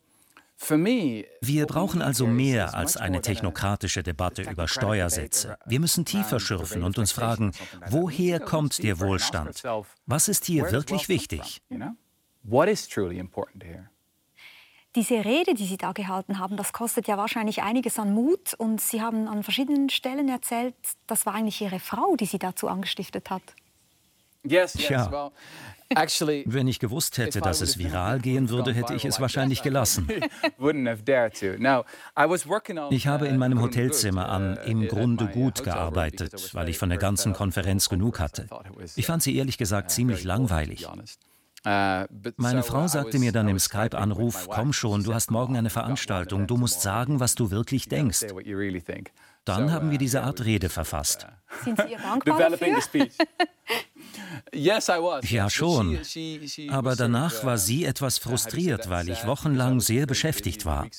Wir brauchen also mehr als eine technokratische Debatte über Steuersätze. Wir müssen tiefer schürfen und uns fragen, woher kommt der Wohlstand? Was ist hier wirklich wichtig? Diese Rede, die Sie da gehalten haben, das kostet ja wahrscheinlich einiges an Mut. Und Sie haben an verschiedenen Stellen erzählt, das war eigentlich Ihre Frau, die Sie dazu angestiftet hat. Tja, wenn ich gewusst hätte, dass es viral gehen würde, hätte ich es wahrscheinlich gelassen. Ich habe in meinem Hotelzimmer an Im Grunde gut gearbeitet, weil ich von der ganzen Konferenz genug hatte. Ich fand sie ehrlich gesagt ziemlich langweilig. Meine Frau sagte mir dann im Skype-Anruf, komm schon, du hast morgen eine Veranstaltung, du musst sagen, was du wirklich denkst. Dann haben wir diese Art Rede verfasst. Sind Sie ihr dankbar dafür? Ja, schon. Aber danach war sie etwas frustriert, weil ich wochenlang sehr beschäftigt war.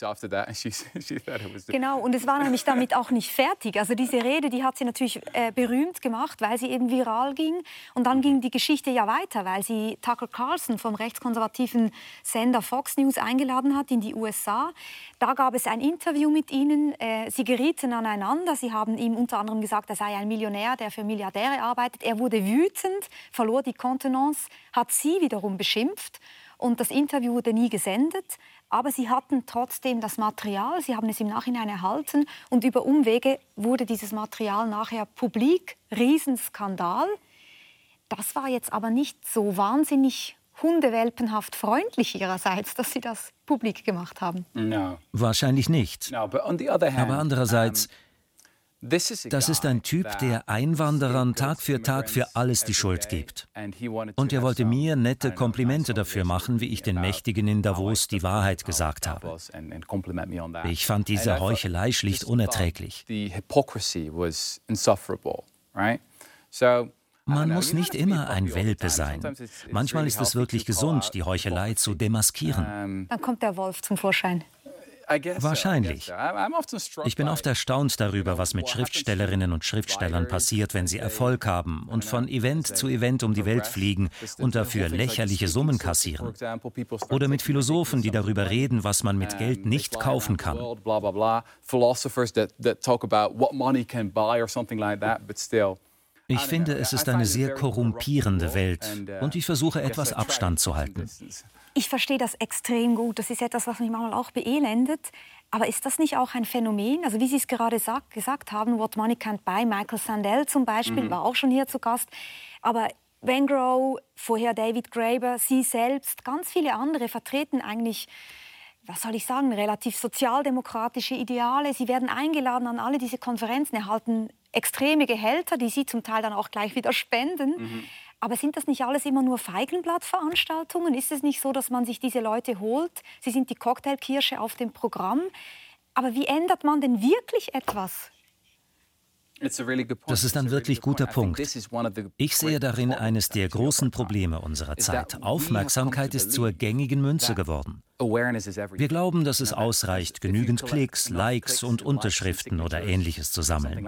Genau, und es war nämlich damit auch nicht fertig. Also diese Rede, die hat sie natürlich äh, berühmt gemacht, weil sie eben viral ging. Und dann ging die Geschichte ja weiter, weil sie Tucker Carlson vom rechtskonservativen Sender Fox News eingeladen hat in die USA. Da gab es ein Interview mit ihnen. Äh, sie gerieten aneinander. Sie haben ihm unter anderem gesagt, er sei ein Millionär, der für Milliardäre arbeitet. Er wurde wütend, verlor die Kontenance, hat sie wiederum beschimpft und das Interview wurde nie gesendet. Aber sie hatten trotzdem das Material, sie haben es im Nachhinein erhalten und über Umwege wurde dieses Material nachher publik, Riesenskandal. Das war jetzt aber nicht so wahnsinnig hundewelpenhaft freundlich ihrerseits, dass sie das publik gemacht haben. No. Wahrscheinlich nicht. No, hand, aber andererseits, das ist ein Typ, der Einwanderern Tag für Tag für alles die Schuld gibt. Und er wollte mir nette Komplimente dafür machen, wie ich den Mächtigen in Davos die Wahrheit gesagt habe. Ich fand diese Heuchelei schlicht unerträglich. Man muss nicht immer ein Welpe sein. Manchmal ist es wirklich gesund, die Heuchelei zu demaskieren. Dann kommt der Wolf zum Vorschein. Wahrscheinlich. Ich bin oft erstaunt darüber, was mit Schriftstellerinnen und Schriftstellern passiert, wenn sie Erfolg haben und von Event zu Event um die Welt fliegen und dafür lächerliche Summen kassieren. Oder mit Philosophen, die darüber reden, was man mit Geld nicht kaufen kann. Ich finde, es ist eine sehr korrumpierende Welt uh, und ich versuche etwas Abstand zu halten. Ich verstehe das extrem gut. Das ist etwas, was mich manchmal auch beelendet. Aber ist das nicht auch ein Phänomen? Also wie Sie es gerade sagt, gesagt haben, What Money Can't Buy, Michael Sandel zum Beispiel mhm. war auch schon hier zu Gast. Aber Wengrow, vorher David Graeber, Sie selbst, ganz viele andere vertreten eigentlich was soll ich sagen, relativ sozialdemokratische Ideale. Sie werden eingeladen an alle diese Konferenzen, erhalten extreme Gehälter, die sie zum Teil dann auch gleich wieder spenden. Mhm. Aber sind das nicht alles immer nur Feigenblattveranstaltungen? Ist es nicht so, dass man sich diese Leute holt? Sie sind die Cocktailkirsche auf dem Programm. Aber wie ändert man denn wirklich etwas? Das ist ein wirklich guter Punkt. Ich sehe darin eines der großen Probleme unserer Zeit. Aufmerksamkeit ist zur gängigen Münze geworden. Wir glauben, dass es ausreicht, genügend Klicks, Likes und Unterschriften oder ähnliches zu sammeln.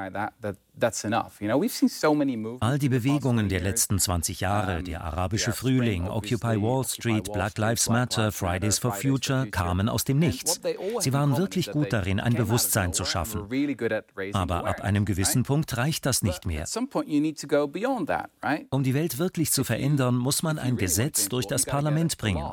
All die Bewegungen der letzten 20 Jahre, der arabische Frühling, Occupy Wall Street, Black Lives Matter, Fridays for Future, kamen aus dem Nichts. Sie waren wirklich gut darin, ein Bewusstsein zu schaffen. Aber ab einem gewissen Punkt reicht das nicht mehr. Um die Welt wirklich zu verändern, muss man ein Gesetz durch das Parlament bringen.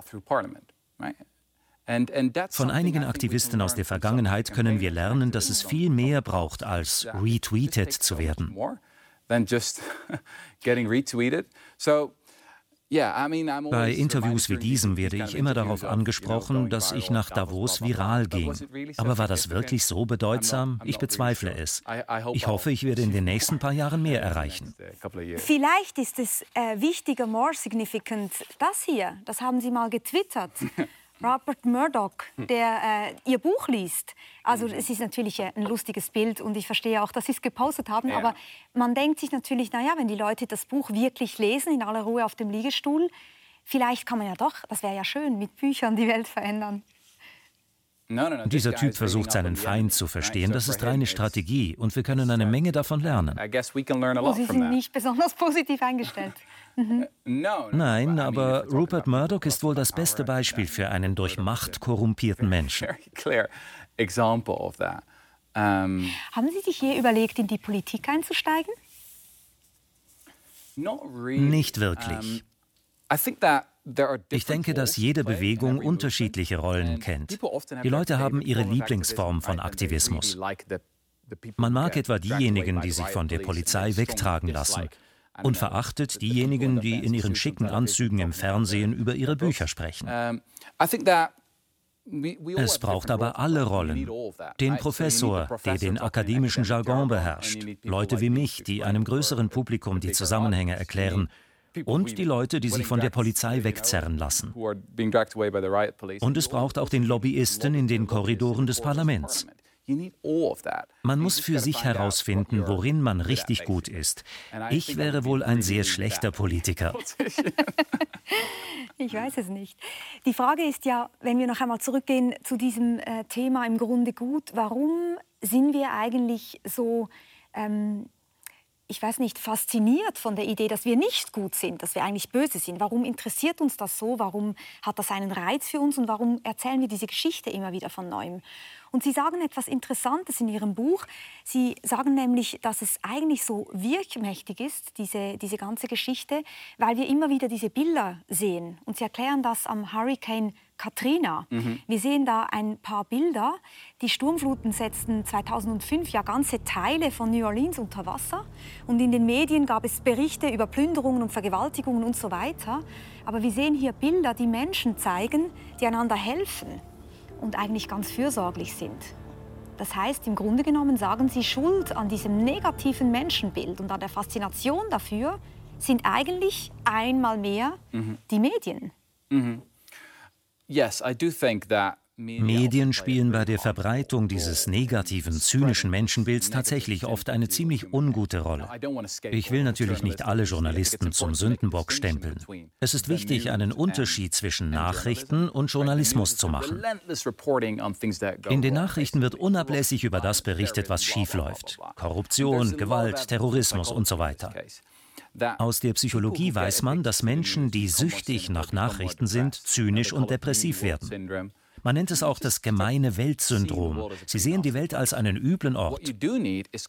Von einigen Aktivisten aus der Vergangenheit können wir lernen, dass es viel mehr braucht, als retweetet zu werden. Bei Interviews wie diesem werde ich immer darauf angesprochen, dass ich nach Davos viral ging. Aber war das wirklich so bedeutsam? Ich bezweifle es. Ich hoffe, ich werde in den nächsten paar Jahren mehr erreichen. Vielleicht ist es äh, wichtiger, more significant, das hier. Das haben Sie mal getwittert. Robert Murdoch, der äh, ihr Buch liest. Also es ist natürlich ein lustiges Bild und ich verstehe auch, dass Sie es gepostet haben. Ja. Aber man denkt sich natürlich, naja, wenn die Leute das Buch wirklich lesen, in aller Ruhe auf dem Liegestuhl, vielleicht kann man ja doch, das wäre ja schön, mit Büchern die Welt verändern. Dieser Typ versucht seinen Feind zu verstehen. Das ist reine Strategie und wir können eine Menge davon lernen. Oh, Sie sind nicht besonders positiv eingestellt. Mhm. Nein, aber Rupert Murdoch ist wohl das beste Beispiel für einen durch Macht korrumpierten Menschen. Haben Sie sich je überlegt, in die Politik einzusteigen? Nicht wirklich. Ich denke, dass jede Bewegung unterschiedliche Rollen kennt. Die Leute haben ihre Lieblingsform von Aktivismus. Man mag etwa diejenigen, die sich von der Polizei wegtragen lassen und verachtet diejenigen, die in ihren schicken Anzügen im Fernsehen über ihre Bücher sprechen. Es braucht aber alle Rollen. Den Professor, der den akademischen Jargon beherrscht, Leute wie mich, die einem größeren Publikum die Zusammenhänge erklären, und die Leute, die sich von der Polizei wegzerren lassen. Und es braucht auch den Lobbyisten in den Korridoren des Parlaments. Man muss für sich herausfinden, worin man richtig gut ist. Ich wäre wohl ein sehr schlechter Politiker. ich weiß es nicht. Die Frage ist ja, wenn wir noch einmal zurückgehen zu diesem äh, Thema im Grunde gut, warum sind wir eigentlich so ähm, ich weiß nicht, fasziniert von der Idee, dass wir nicht gut sind, dass wir eigentlich böse sind. Warum interessiert uns das so? Warum hat das einen Reiz für uns? Und warum erzählen wir diese Geschichte immer wieder von neuem? Und Sie sagen etwas Interessantes in Ihrem Buch. Sie sagen nämlich, dass es eigentlich so wirkmächtig ist, diese, diese ganze Geschichte, weil wir immer wieder diese Bilder sehen. Und Sie erklären das am Hurricane Katrina. Mhm. Wir sehen da ein paar Bilder. Die Sturmfluten setzten 2005 ja ganze Teile von New Orleans unter Wasser. Und in den Medien gab es Berichte über Plünderungen und Vergewaltigungen und so weiter. Aber wir sehen hier Bilder, die Menschen zeigen, die einander helfen und eigentlich ganz fürsorglich sind. Das heißt, im Grunde genommen sagen sie, Schuld an diesem negativen Menschenbild und an der Faszination dafür sind eigentlich einmal mehr mhm. die Medien. Mhm. Yes, I do think that Medien spielen bei der Verbreitung dieses negativen, zynischen Menschenbilds tatsächlich oft eine ziemlich ungute Rolle. Ich will natürlich nicht alle Journalisten zum Sündenbock stempeln. Es ist wichtig, einen Unterschied zwischen Nachrichten und Journalismus zu machen. In den Nachrichten wird unablässig über das berichtet, was schiefläuft. Korruption, Gewalt, Terrorismus und so weiter. Aus der Psychologie weiß man, dass Menschen, die süchtig nach Nachrichten sind, zynisch und depressiv werden. Man nennt es auch das gemeine Weltsyndrom. Sie sehen die Welt als einen üblen Ort.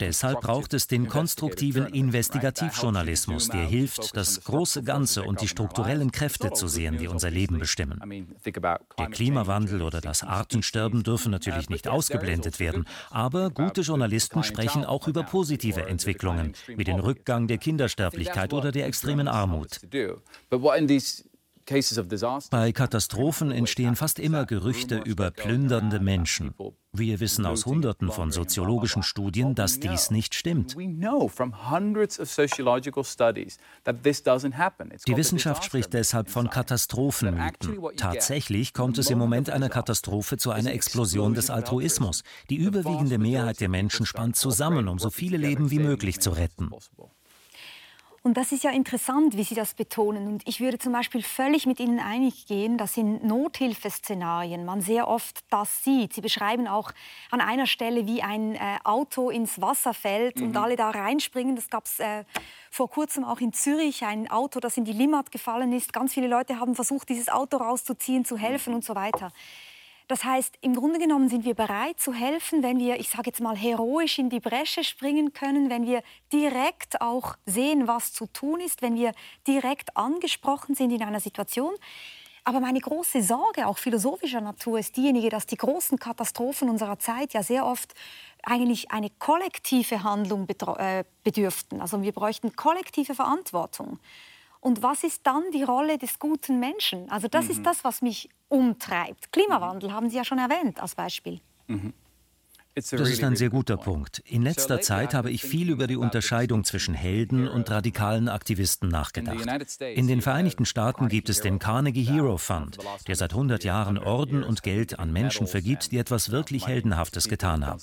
Deshalb braucht es den konstruktiven Investigativjournalismus, der hilft, das große Ganze und die strukturellen Kräfte zu sehen, die unser Leben bestimmen. Der Klimawandel oder das Artensterben dürfen natürlich nicht ausgeblendet werden, aber gute Journalisten sprechen auch über positive Entwicklungen, wie den Rückgang der Kindersterblichkeit oder der extremen Armut. Bei Katastrophen entstehen fast immer Gerüchte über plündernde Menschen. Wir wissen aus Hunderten von soziologischen Studien, dass dies nicht stimmt. Die Wissenschaft spricht deshalb von Katastrophenmythen. Tatsächlich kommt es im Moment einer Katastrophe zu einer Explosion des Altruismus. Die überwiegende Mehrheit der Menschen spannt zusammen, um so viele Leben wie möglich zu retten. Und das ist ja interessant, wie Sie das betonen. Und ich würde zum Beispiel völlig mit Ihnen einig gehen, dass in Nothilfeszenarien man sehr oft das sieht. Sie beschreiben auch an einer Stelle, wie ein äh, Auto ins Wasser fällt mhm. und alle da reinspringen. Das gab es äh, vor kurzem auch in Zürich, ein Auto, das in die Limmat gefallen ist. Ganz viele Leute haben versucht, dieses Auto rauszuziehen, zu helfen mhm. und so weiter. Das heißt, im Grunde genommen sind wir bereit zu helfen, wenn wir, ich sage jetzt mal, heroisch in die Bresche springen können, wenn wir direkt auch sehen, was zu tun ist, wenn wir direkt angesprochen sind in einer Situation. Aber meine große Sorge, auch philosophischer Natur, ist diejenige, dass die großen Katastrophen unserer Zeit ja sehr oft eigentlich eine kollektive Handlung äh, bedürften. Also wir bräuchten kollektive Verantwortung. Und was ist dann die Rolle des guten Menschen? Also das mhm. ist das, was mich umtreibt. Klimawandel haben Sie ja schon erwähnt als Beispiel. Mhm. Das ist ein sehr guter Punkt. In letzter Zeit habe ich viel über die Unterscheidung zwischen Helden und radikalen Aktivisten nachgedacht. In den Vereinigten Staaten gibt es den Carnegie Hero Fund, der seit 100 Jahren Orden und Geld an Menschen vergibt, die etwas wirklich Heldenhaftes getan haben.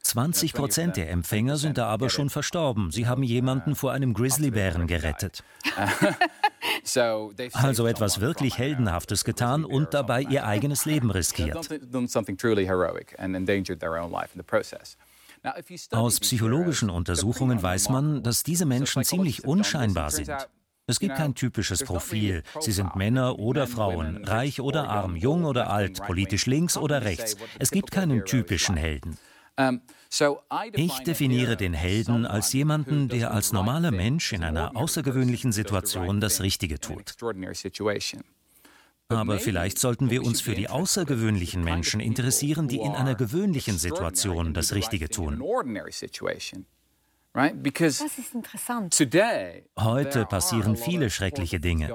20 Prozent der Empfänger sind da aber schon verstorben. Sie haben jemanden vor einem Grizzlybären gerettet. Also etwas wirklich Heldenhaftes getan und dabei ihr eigenes Leben riskiert. Aus psychologischen Untersuchungen weiß man, dass diese Menschen ziemlich unscheinbar sind. Es gibt kein typisches Profil. Sie sind Männer oder Frauen, reich oder arm, jung oder alt, politisch links oder rechts. Es gibt keinen typischen Helden. Ich definiere den Helden als jemanden, der als normaler Mensch in einer außergewöhnlichen Situation das Richtige tut. Aber vielleicht sollten wir uns für die außergewöhnlichen Menschen interessieren, die in einer gewöhnlichen Situation das Richtige tun. Heute passieren viele schreckliche Dinge.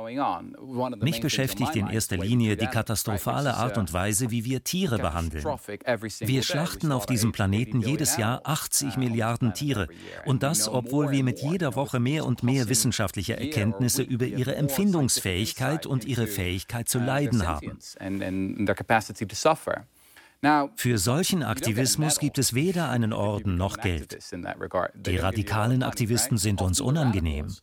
Mich beschäftigt in erster Linie die katastrophale Art und Weise, wie wir Tiere behandeln. Wir schlachten auf diesem Planeten jedes Jahr 80 Milliarden Tiere. Und das, obwohl wir mit jeder Woche mehr und mehr wissenschaftliche Erkenntnisse über ihre Empfindungsfähigkeit und ihre Fähigkeit zu leiden haben. Für solchen Aktivismus gibt es weder einen Orden noch Geld. Die radikalen Aktivisten sind uns unangenehm.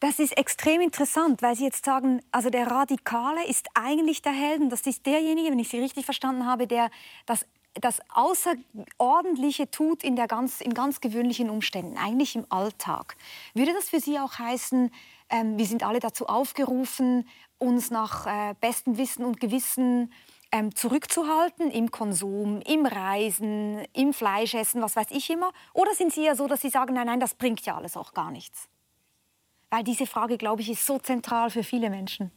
Das ist extrem interessant, weil Sie jetzt sagen, also der Radikale ist eigentlich der Helden. Das ist derjenige, wenn ich Sie richtig verstanden habe, der das, das Außerordentliche tut in, der ganz, in ganz gewöhnlichen Umständen, eigentlich im Alltag. Würde das für Sie auch heißen, ähm, wir sind alle dazu aufgerufen, uns nach äh, bestem Wissen und Gewissen ähm, zurückzuhalten im Konsum, im Reisen, im Fleischessen, was weiß ich immer? Oder sind Sie ja so, dass Sie sagen, nein, nein, das bringt ja alles auch gar nichts? Weil diese Frage, glaube ich, ist so zentral für viele Menschen.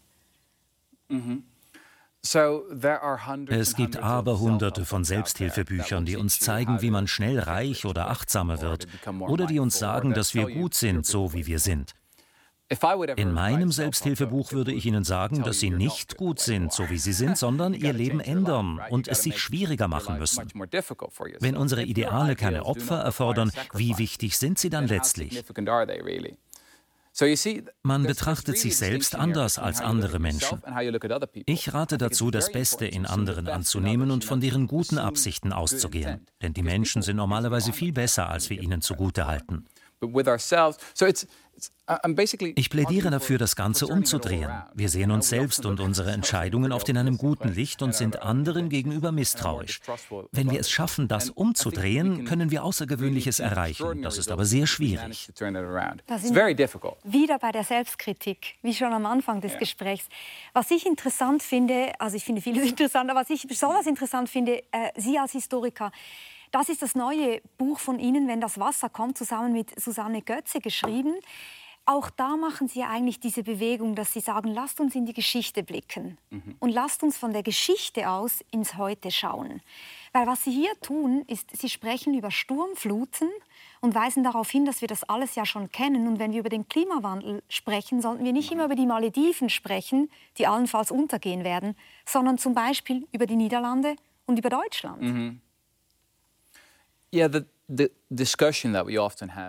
Mhm. Es gibt aber hunderte von Selbsthilfebüchern, die uns zeigen, wie man schnell reich oder achtsamer wird, oder die uns sagen, dass wir gut sind, so wie wir sind. In meinem Selbsthilfebuch würde ich Ihnen sagen, dass Sie nicht gut sind, so wie Sie sind, sondern Ihr Leben ändern und es sich schwieriger machen müssen. Wenn unsere Ideale keine Opfer erfordern, wie wichtig sind sie dann letztlich? Man betrachtet sich selbst anders als andere Menschen. Ich rate dazu, das Beste in anderen anzunehmen und von deren guten Absichten auszugehen. Denn die Menschen sind normalerweise viel besser, als wir ihnen zugute halten. Ich plädiere dafür, das Ganze umzudrehen. Wir sehen uns selbst und unsere Entscheidungen oft in einem guten Licht und sind anderen gegenüber misstrauisch. Wenn wir es schaffen, das umzudrehen, können wir Außergewöhnliches erreichen. Das ist aber sehr schwierig. Da sind wieder bei der Selbstkritik, wie schon am Anfang des Gesprächs. Was ich interessant finde, also ich finde vieles interessant, aber was ich besonders interessant finde, äh, Sie als Historiker, das ist das neue Buch von Ihnen, Wenn das Wasser kommt, zusammen mit Susanne Götze geschrieben. Auch da machen Sie ja eigentlich diese Bewegung, dass Sie sagen, lasst uns in die Geschichte blicken mhm. und lasst uns von der Geschichte aus ins Heute schauen. Weil was Sie hier tun, ist, Sie sprechen über Sturmfluten und weisen darauf hin, dass wir das alles ja schon kennen. Und wenn wir über den Klimawandel sprechen, sollten wir nicht immer über die Malediven sprechen, die allenfalls untergehen werden, sondern zum Beispiel über die Niederlande und über Deutschland. Mhm.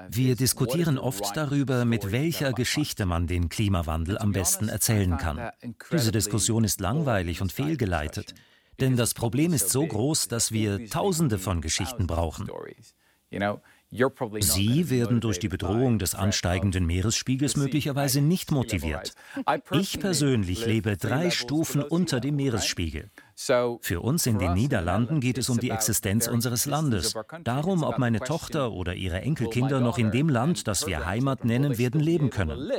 Wir diskutieren oft darüber, mit welcher Geschichte man den Klimawandel am besten erzählen kann. Diese Diskussion ist langweilig und fehlgeleitet. Denn das Problem ist so groß, dass wir Tausende von Geschichten brauchen. Sie werden durch die Bedrohung des ansteigenden Meeresspiegels möglicherweise nicht motiviert. Ich persönlich lebe drei Stufen unter dem Meeresspiegel. Für uns in den Niederlanden geht es um die Existenz unseres Landes. Darum, ob meine Tochter oder ihre Enkelkinder noch in dem Land, das wir Heimat nennen, werden leben können.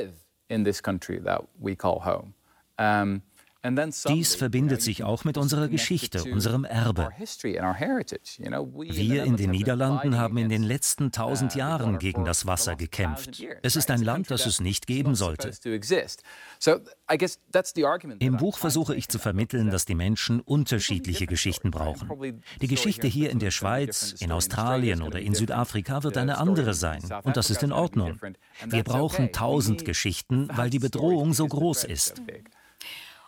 Dies verbindet sich auch mit unserer Geschichte, unserem Erbe. Wir in den Niederlanden haben in den letzten tausend uh, Jahren gegen das Wasser gekämpft. Es ist ein Land, das es nicht geben sollte. Im Buch versuche ich zu vermitteln, dass die Menschen unterschiedliche Geschichten brauchen. Die Geschichte hier in der Schweiz, in Australien oder in Südafrika wird eine andere sein. Und das ist in Ordnung. Wir brauchen tausend Geschichten, weil die Bedrohung so groß ist.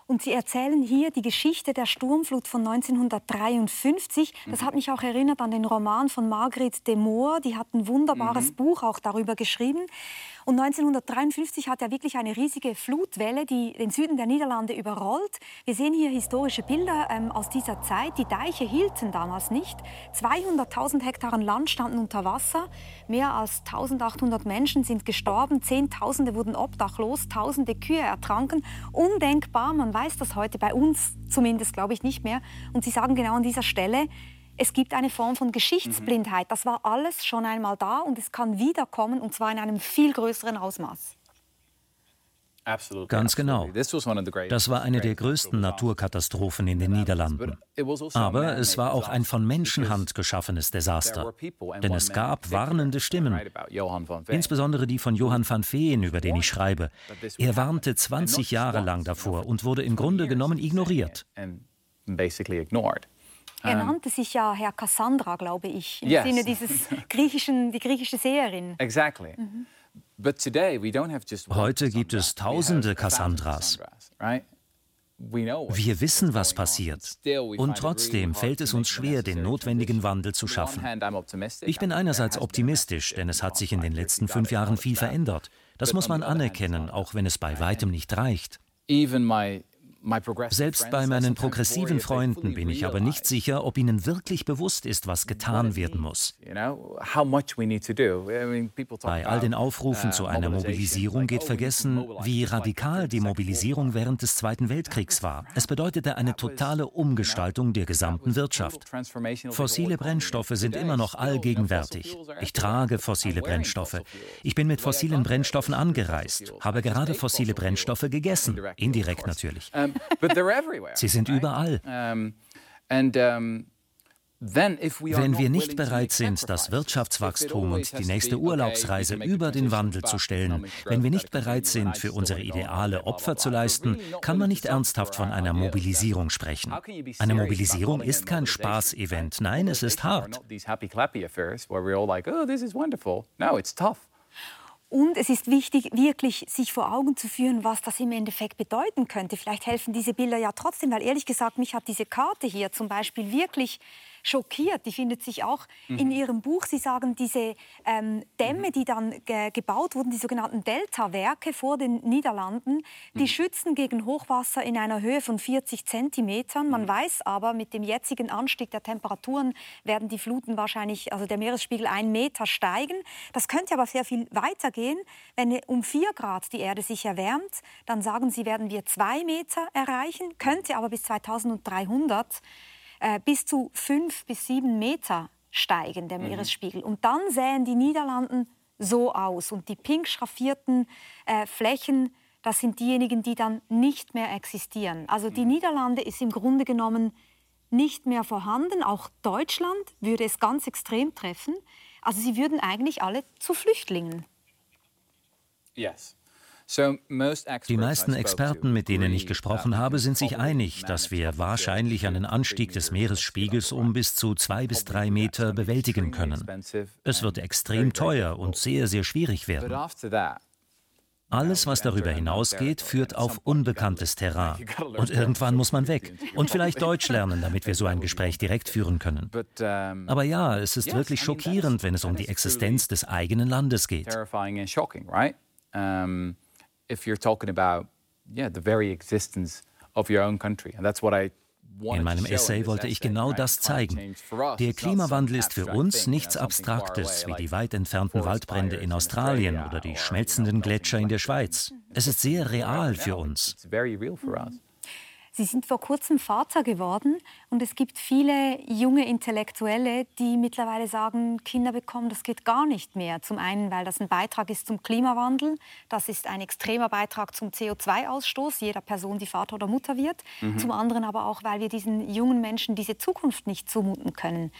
Und Sie erzählen hier die Geschichte der Sturmflut von 1953. Das hat mich auch erinnert an den Roman von Margret de Moor. Die hat ein wunderbares mhm. Buch auch darüber geschrieben. Und 1953 hat er wirklich eine riesige Flutwelle, die den Süden der Niederlande überrollt. Wir sehen hier historische Bilder ähm, aus dieser Zeit. Die Deiche hielten damals nicht. 200.000 Hektar Land standen unter Wasser. Mehr als 1800 Menschen sind gestorben. Zehntausende wurden obdachlos. Tausende Kühe ertranken. Undenkbar. Man weiß das heute bei uns zumindest, glaube ich, nicht mehr. Und Sie sagen genau an dieser Stelle, es gibt eine Form von Geschichtsblindheit. Das war alles schon einmal da und es kann wiederkommen und zwar in einem viel größeren Ausmaß. Ganz genau. Das war eine der größten Naturkatastrophen in den Niederlanden. Also Aber es war auch ein von Menschenhand geschaffenes Desaster. Denn es gab warnende Stimmen, insbesondere die von Johann van Veen, über den ich schreibe. Er warnte 20 Jahre lang davor und wurde im Grunde genommen ignoriert. Er nannte sich ja Herr Cassandra, glaube ich, im yes. Sinne dieses griechischen, die griechische Seherin. Exactly. Mhm. Heute gibt es tausende Cassandras. Wir wissen, was passiert. Und trotzdem fällt es uns schwer, den notwendigen Wandel zu schaffen. Ich bin einerseits optimistisch, denn es hat sich in den letzten fünf Jahren viel verändert. Das muss man anerkennen, auch wenn es bei weitem nicht reicht. Selbst bei meinen progressiven Freunden bin ich aber nicht sicher, ob ihnen wirklich bewusst ist, was getan werden muss. Bei all den Aufrufen zu einer Mobilisierung geht vergessen, wie radikal die Mobilisierung während des Zweiten Weltkriegs war. Es bedeutete eine totale Umgestaltung der gesamten Wirtschaft. Fossile Brennstoffe sind immer noch allgegenwärtig. Ich trage fossile Brennstoffe. Ich bin mit fossilen Brennstoffen angereist, habe gerade fossile Brennstoffe gegessen, indirekt natürlich. Sie sind überall. Wenn wir nicht bereit sind, das Wirtschaftswachstum und die nächste Urlaubsreise über den Wandel zu stellen, wenn wir nicht bereit sind, für unsere Ideale Opfer zu leisten, kann man nicht ernsthaft von einer Mobilisierung sprechen. Eine Mobilisierung ist kein Spaß-Event. Nein, es ist hart. Und es ist wichtig, wirklich sich vor Augen zu führen, was das im Endeffekt bedeuten könnte. Vielleicht helfen diese Bilder ja trotzdem, weil ehrlich gesagt, mich hat diese Karte hier zum Beispiel wirklich schockiert. Die findet sich auch mhm. in Ihrem Buch. Sie sagen, diese ähm, Dämme, mhm. die dann ge gebaut wurden, die sogenannten Delta-Werke vor den Niederlanden, die mhm. schützen gegen Hochwasser in einer Höhe von 40 Zentimetern. Man mhm. weiß aber, mit dem jetzigen Anstieg der Temperaturen werden die Fluten wahrscheinlich, also der Meeresspiegel ein Meter steigen. Das könnte aber sehr viel weiter gehen. Wenn um 4 Grad die Erde sich erwärmt, dann sagen Sie, werden wir zwei Meter erreichen, könnte aber bis 2300 äh, bis zu fünf bis sieben Meter steigen, der mhm. Meeresspiegel. Und dann sähen die Niederlanden so aus. Und die pink schraffierten äh, Flächen, das sind diejenigen, die dann nicht mehr existieren. Also die mhm. Niederlande ist im Grunde genommen nicht mehr vorhanden. Auch Deutschland würde es ganz extrem treffen. Also sie würden eigentlich alle zu Flüchtlingen. Yes. Die meisten Experten, mit denen ich gesprochen habe, sind sich einig, dass wir wahrscheinlich einen Anstieg des Meeresspiegels um bis zu zwei bis drei Meter bewältigen können. Es wird extrem teuer und sehr, sehr schwierig werden. Alles, was darüber hinausgeht, führt auf unbekanntes Terrain. Und irgendwann muss man weg. Und vielleicht Deutsch lernen, damit wir so ein Gespräch direkt führen können. Aber ja, es ist wirklich schockierend, wenn es um die Existenz des eigenen Landes geht if you're talking about yeah, the very existence of your own country. And that's what I in meinem Essay wollte ich genau das zeigen. Der Klimawandel ist für uns nichts Abstraktes wie die weit entfernten Waldbrände in Australien oder die schmelzenden Gletscher in der Schweiz. Es ist sehr real für uns. Sie sind vor kurzem Vater geworden und es gibt viele junge Intellektuelle, die mittlerweile sagen, Kinder bekommen, das geht gar nicht mehr. Zum einen, weil das ein Beitrag ist zum Klimawandel, das ist ein extremer Beitrag zum CO2-Ausstoß jeder Person, die Vater oder Mutter wird. Mhm. Zum anderen aber auch, weil wir diesen jungen Menschen diese Zukunft nicht zumuten können.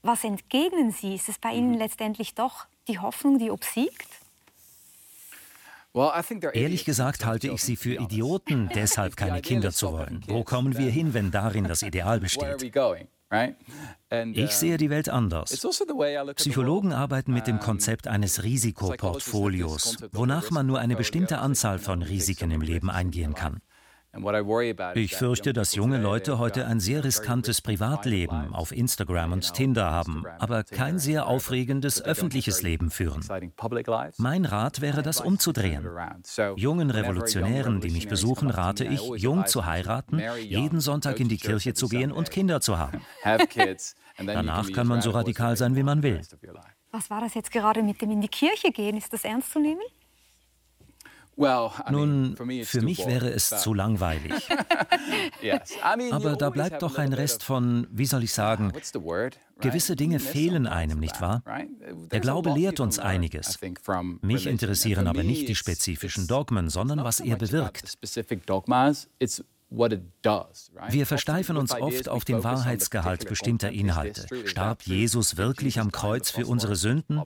Was entgegnen Sie? Ist es bei Ihnen mhm. letztendlich doch die Hoffnung, die obsiegt? Ehrlich gesagt halte ich sie für Idioten, deshalb keine Kinder zu wollen. Wo kommen wir hin, wenn darin das Ideal besteht? Ich sehe die Welt anders. Also Psychologen arbeiten mit dem Konzept eines Risikoportfolios, wonach man nur eine bestimmte Anzahl von Risiken im Leben eingehen kann. Ich fürchte, dass junge Leute heute ein sehr riskantes Privatleben auf Instagram und Tinder haben, aber kein sehr aufregendes öffentliches Leben führen. Mein Rat wäre, das umzudrehen. Jungen Revolutionären, die mich besuchen, rate ich, jung zu heiraten, jeden Sonntag in die Kirche zu gehen und Kinder zu haben. Danach kann man so radikal sein, wie man will. Was war das jetzt gerade mit dem in die Kirche gehen? Ist das ernst zu nehmen? Nun, für mich wäre es zu langweilig. Aber da bleibt doch ein Rest von, wie soll ich sagen, gewisse Dinge fehlen einem, nicht wahr? Der Glaube lehrt uns einiges. Mich interessieren aber nicht die spezifischen Dogmen, sondern was er bewirkt. Wir versteifen uns oft auf den Wahrheitsgehalt bestimmter Inhalte. Starb Jesus wirklich am Kreuz für unsere Sünden?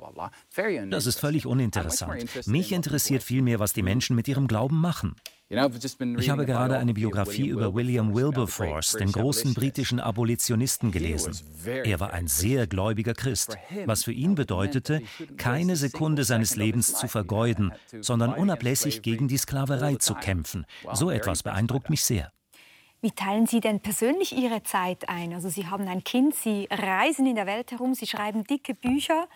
Das ist völlig uninteressant. Mich interessiert vielmehr, was die Menschen mit ihrem Glauben machen. Ich habe gerade eine Biografie über William Wilberforce, den großen britischen Abolitionisten, gelesen. Er war ein sehr gläubiger Christ, was für ihn bedeutete, keine Sekunde seines Lebens zu vergeuden, sondern unablässig gegen die Sklaverei zu kämpfen. So etwas beeindruckt mich sehr. Wie teilen Sie denn persönlich Ihre Zeit ein? Also Sie haben ein Kind, Sie reisen in der Welt herum, Sie schreiben dicke Bücher.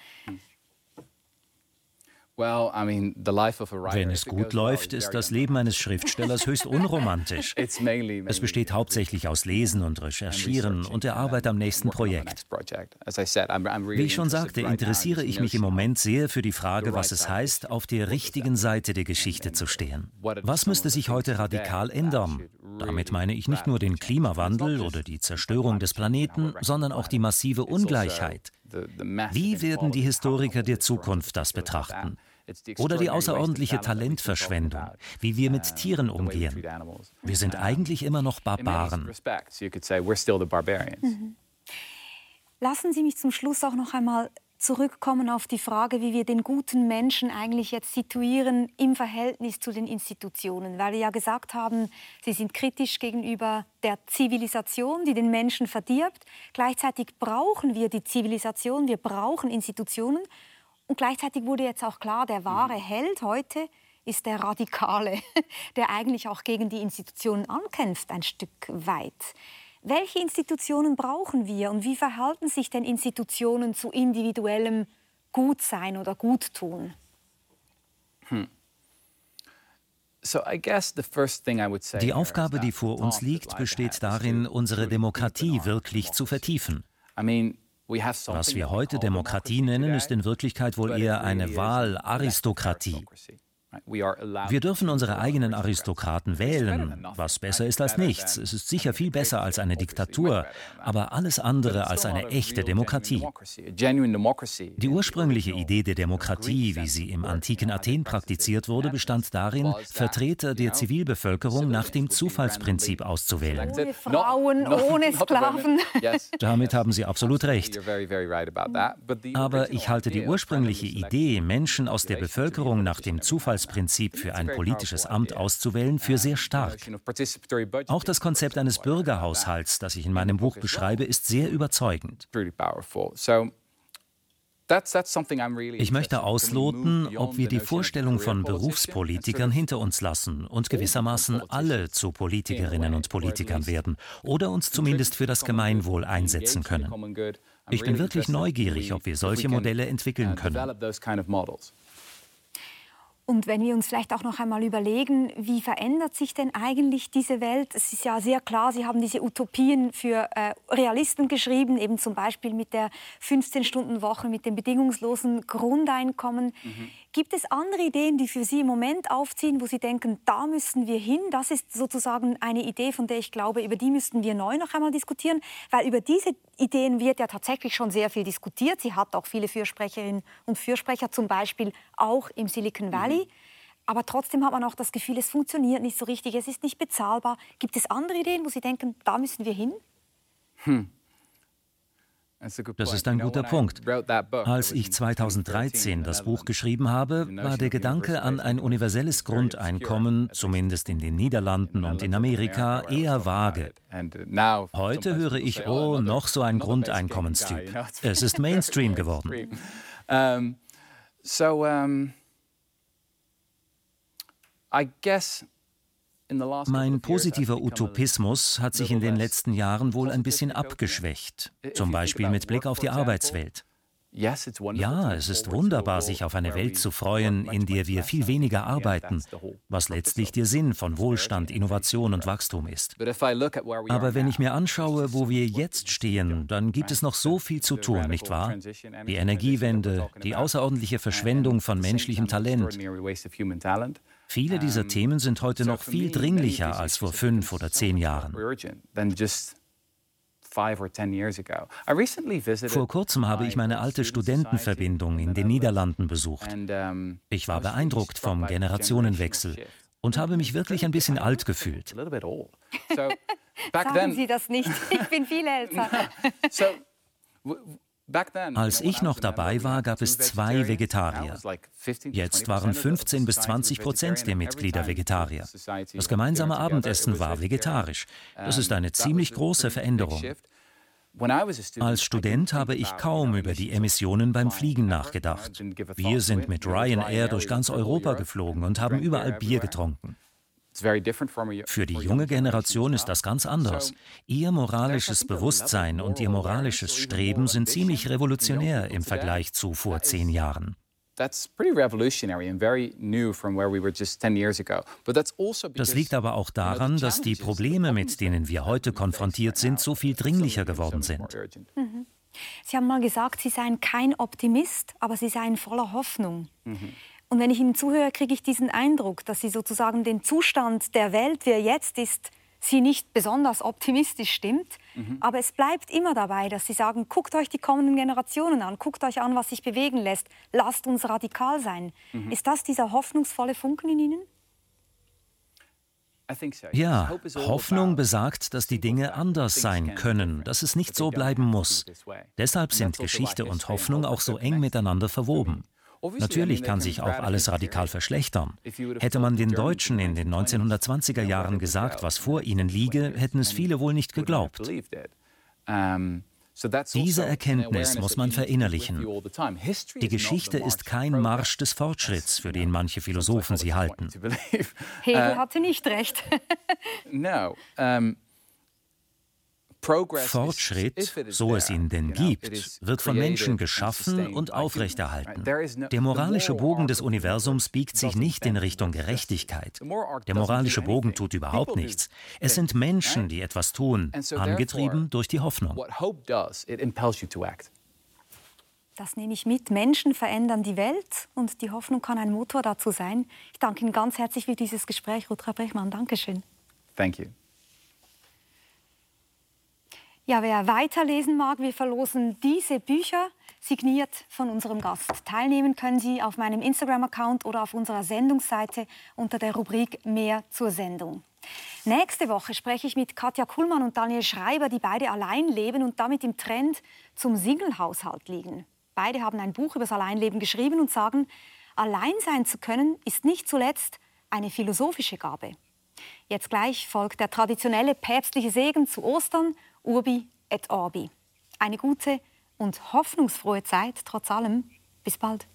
Wenn es gut läuft, ist das Leben eines Schriftstellers höchst unromantisch. Es besteht hauptsächlich aus Lesen und Recherchieren und der Arbeit am nächsten Projekt. Wie ich schon sagte, interessiere ich mich im Moment sehr für die Frage, was es heißt, auf der richtigen Seite der Geschichte zu stehen. Was müsste sich heute radikal ändern? Damit meine ich nicht nur den Klimawandel oder die Zerstörung des Planeten, sondern auch die massive Ungleichheit. Wie werden die Historiker der Zukunft das betrachten? Oder die außerordentliche Talentverschwendung, wie wir mit Tieren umgehen. Wir sind eigentlich immer noch Barbaren. Mhm. Lassen Sie mich zum Schluss auch noch einmal zurückkommen auf die Frage, wie wir den guten Menschen eigentlich jetzt situieren im Verhältnis zu den Institutionen. Weil wir ja gesagt haben, sie sind kritisch gegenüber der Zivilisation, die den Menschen verdirbt. Gleichzeitig brauchen wir die Zivilisation, wir brauchen Institutionen. Und gleichzeitig wurde jetzt auch klar, der wahre Held heute ist der Radikale, der eigentlich auch gegen die Institutionen ankämpft, ein Stück weit. Welche Institutionen brauchen wir und wie verhalten sich denn Institutionen zu individuellem Gutsein oder Guttun? Hm. Die Aufgabe, die vor uns liegt, besteht darin, unsere Demokratie wirklich zu vertiefen. Was wir heute Demokratie nennen, ist in Wirklichkeit wohl eher eine Wahlaristokratie. Wir dürfen unsere eigenen Aristokraten wählen, was besser ist als nichts. Es ist sicher viel besser als eine Diktatur, aber alles andere als eine echte Demokratie. Die ursprüngliche Idee der Demokratie, wie sie im antiken Athen praktiziert wurde, bestand darin, Vertreter der Zivilbevölkerung nach dem Zufallsprinzip auszuwählen. Ohne Frauen, ohne Sklaven. Damit haben Sie absolut recht. Aber ich halte die ursprüngliche Idee, Menschen aus der Bevölkerung nach dem Zufallsprinzip Zufallsprinzip für ein politisches Amt auszuwählen, für sehr stark. Auch das Konzept eines Bürgerhaushalts, das ich in meinem Buch beschreibe, ist sehr überzeugend. Ich möchte ausloten, ob wir die Vorstellung von Berufspolitikern hinter uns lassen und gewissermaßen alle zu Politikerinnen und Politikern werden oder uns zumindest für das Gemeinwohl einsetzen können. Ich bin wirklich neugierig, ob wir solche Modelle entwickeln können. Und wenn wir uns vielleicht auch noch einmal überlegen, wie verändert sich denn eigentlich diese Welt? Es ist ja sehr klar, Sie haben diese Utopien für äh, Realisten geschrieben, eben zum Beispiel mit der 15-Stunden-Woche, mit dem bedingungslosen Grundeinkommen. Mhm. Gibt es andere Ideen, die für Sie im Moment aufziehen, wo Sie denken, da müssen wir hin? Das ist sozusagen eine Idee, von der ich glaube, über die müssten wir neu noch einmal diskutieren, weil über diese Ideen wird ja tatsächlich schon sehr viel diskutiert. Sie hat auch viele Fürsprecherinnen und Fürsprecher, zum Beispiel auch im Silicon Valley. Mhm. Aber trotzdem hat man auch das Gefühl, es funktioniert nicht so richtig, es ist nicht bezahlbar. Gibt es andere Ideen, wo Sie denken, da müssen wir hin? Hm. Das ist ein guter Punkt. Als ich 2013 das Buch geschrieben habe, war der Gedanke an ein universelles Grundeinkommen, zumindest in den Niederlanden und in Amerika, eher vage. Heute höre ich, oh, noch so ein Grundeinkommenstyp. Es ist Mainstream geworden. So, I guess mein positiver Utopismus hat sich in den letzten Jahren wohl ein bisschen abgeschwächt, zum Beispiel mit Blick auf die Arbeitswelt. Ja, es ist wunderbar, sich auf eine Welt zu freuen, in der wir viel weniger arbeiten, was letztlich der Sinn von Wohlstand, Innovation und Wachstum ist. Aber wenn ich mir anschaue, wo wir jetzt stehen, dann gibt es noch so viel zu tun, nicht wahr? Die Energiewende, die außerordentliche Verschwendung von menschlichem Talent. Viele dieser Themen sind heute noch viel dringlicher als vor fünf oder zehn Jahren. Vor kurzem habe ich meine alte Studentenverbindung in den Niederlanden besucht. Ich war beeindruckt vom Generationenwechsel und habe mich wirklich ein bisschen alt gefühlt. Sagen Sie das nicht, ich bin viel älter. Als ich noch dabei war, gab es zwei Vegetarier. Jetzt waren 15 bis 20 Prozent der Mitglieder Vegetarier. Das gemeinsame Abendessen war vegetarisch. Das ist eine ziemlich große Veränderung. Als Student habe ich kaum über die Emissionen beim Fliegen nachgedacht. Wir sind mit Ryanair durch ganz Europa geflogen und haben überall Bier getrunken. Für die junge Generation ist das ganz anders. Ihr moralisches Bewusstsein und ihr moralisches Streben sind ziemlich revolutionär im Vergleich zu vor zehn Jahren. Also das liegt aber auch daran, dass die Probleme, mit denen wir heute konfrontiert sind, so viel dringlicher geworden sind. Mhm. Sie haben mal gesagt, Sie seien kein Optimist, aber Sie seien voller Hoffnung. Mhm. Und wenn ich Ihnen zuhöre, kriege ich diesen Eindruck, dass Sie sozusagen den Zustand der Welt, wie er jetzt ist, Sie nicht besonders optimistisch stimmt. Mhm. Aber es bleibt immer dabei, dass Sie sagen, guckt euch die kommenden Generationen an, guckt euch an, was sich bewegen lässt, lasst uns radikal sein. Mhm. Ist das dieser hoffnungsvolle Funken in Ihnen? Ja, Hoffnung besagt, dass die Dinge anders sein können, dass es nicht so bleiben muss. Deshalb sind Geschichte und Hoffnung auch so eng miteinander verwoben. Natürlich kann sich auch alles radikal verschlechtern. Hätte man den Deutschen in den 1920er Jahren gesagt, was vor ihnen liege, hätten es viele wohl nicht geglaubt. Diese Erkenntnis muss man verinnerlichen. Die Geschichte ist kein Marsch des Fortschritts, für den manche Philosophen sie halten. Hegel hatte nicht recht. Fortschritt, so es ihn denn gibt, wird von Menschen geschaffen und aufrechterhalten. Der moralische Bogen des Universums biegt sich nicht in Richtung Gerechtigkeit. Der moralische Bogen tut überhaupt nichts. Es sind Menschen, die etwas tun, angetrieben durch die Hoffnung. Das nehme ich mit. Menschen verändern die Welt und die Hoffnung kann ein Motor dazu sein. Ich danke Ihnen ganz herzlich für dieses Gespräch, Rutra Brechmann. Dankeschön. Thank you. Ja, wer weiterlesen mag, wir verlosen diese Bücher signiert von unserem Gast. Teilnehmen können Sie auf meinem Instagram-Account oder auf unserer Sendungsseite unter der Rubrik Mehr zur Sendung. Nächste Woche spreche ich mit Katja Kuhlmann und Daniel Schreiber, die beide allein leben und damit im Trend zum Single-Haushalt liegen. Beide haben ein Buch über das Alleinleben geschrieben und sagen, allein sein zu können ist nicht zuletzt eine philosophische Gabe. Jetzt gleich folgt der traditionelle päpstliche Segen zu Ostern Urbi et Orbi. Eine gute und hoffnungsfrohe Zeit trotz allem. Bis bald.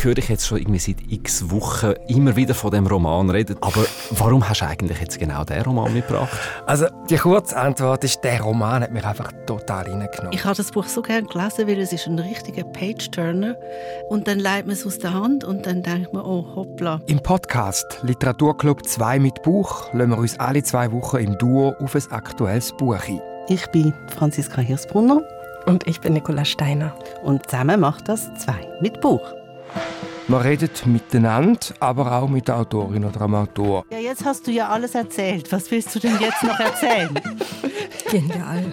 Höre dich jetzt schon irgendwie seit x Wochen immer wieder von dem Roman reden. Aber warum hast du eigentlich jetzt genau diesen Roman mitgebracht? Also die kurze Antwort ist, der Roman hat mich einfach total reingenommen. Ich habe das Buch so gerne gelesen, weil es ist ein richtiger Page-Turner. Und dann leitet man es aus der Hand und dann denkt man, oh hoppla. Im Podcast Literaturclub 2 mit Buch lassen wir uns alle zwei Wochen im Duo auf ein aktuelles Buch ein. Ich bin Franziska Hirsbrunner. Und ich bin Nicola Steiner. Und zusammen macht das zwei mit Buch. you Man redet miteinander, aber auch mit der Autorin oder dem Autor. Ja, jetzt hast du ja alles erzählt. Was willst du denn jetzt noch erzählen? Genial.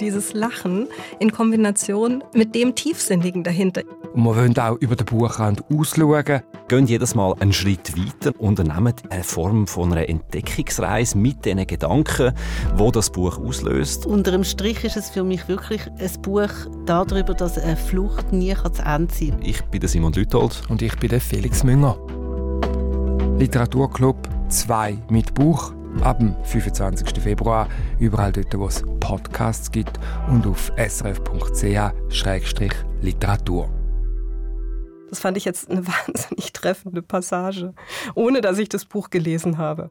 Dieses Lachen in Kombination mit dem Tiefsinnigen dahinter. Und wir wollen auch über den Buchrand ausschauen. Gehen jedes Mal einen Schritt weiter und unternehmen eine Form von einer Entdeckungsreise mit den Gedanken, wo das Buch auslöst. Unter dem Strich ist es für mich wirklich ein Buch darüber, dass eine Flucht nie zu Ende sein kann. Ich bin Simon Lüthold. Und ich bin Felix Münger. Literaturclub 2 mit Buch ab dem 25. Februar überall dort, wo es Podcasts gibt und auf srf.ch-literatur. Das fand ich jetzt eine wahnsinnig treffende Passage, ohne dass ich das Buch gelesen habe.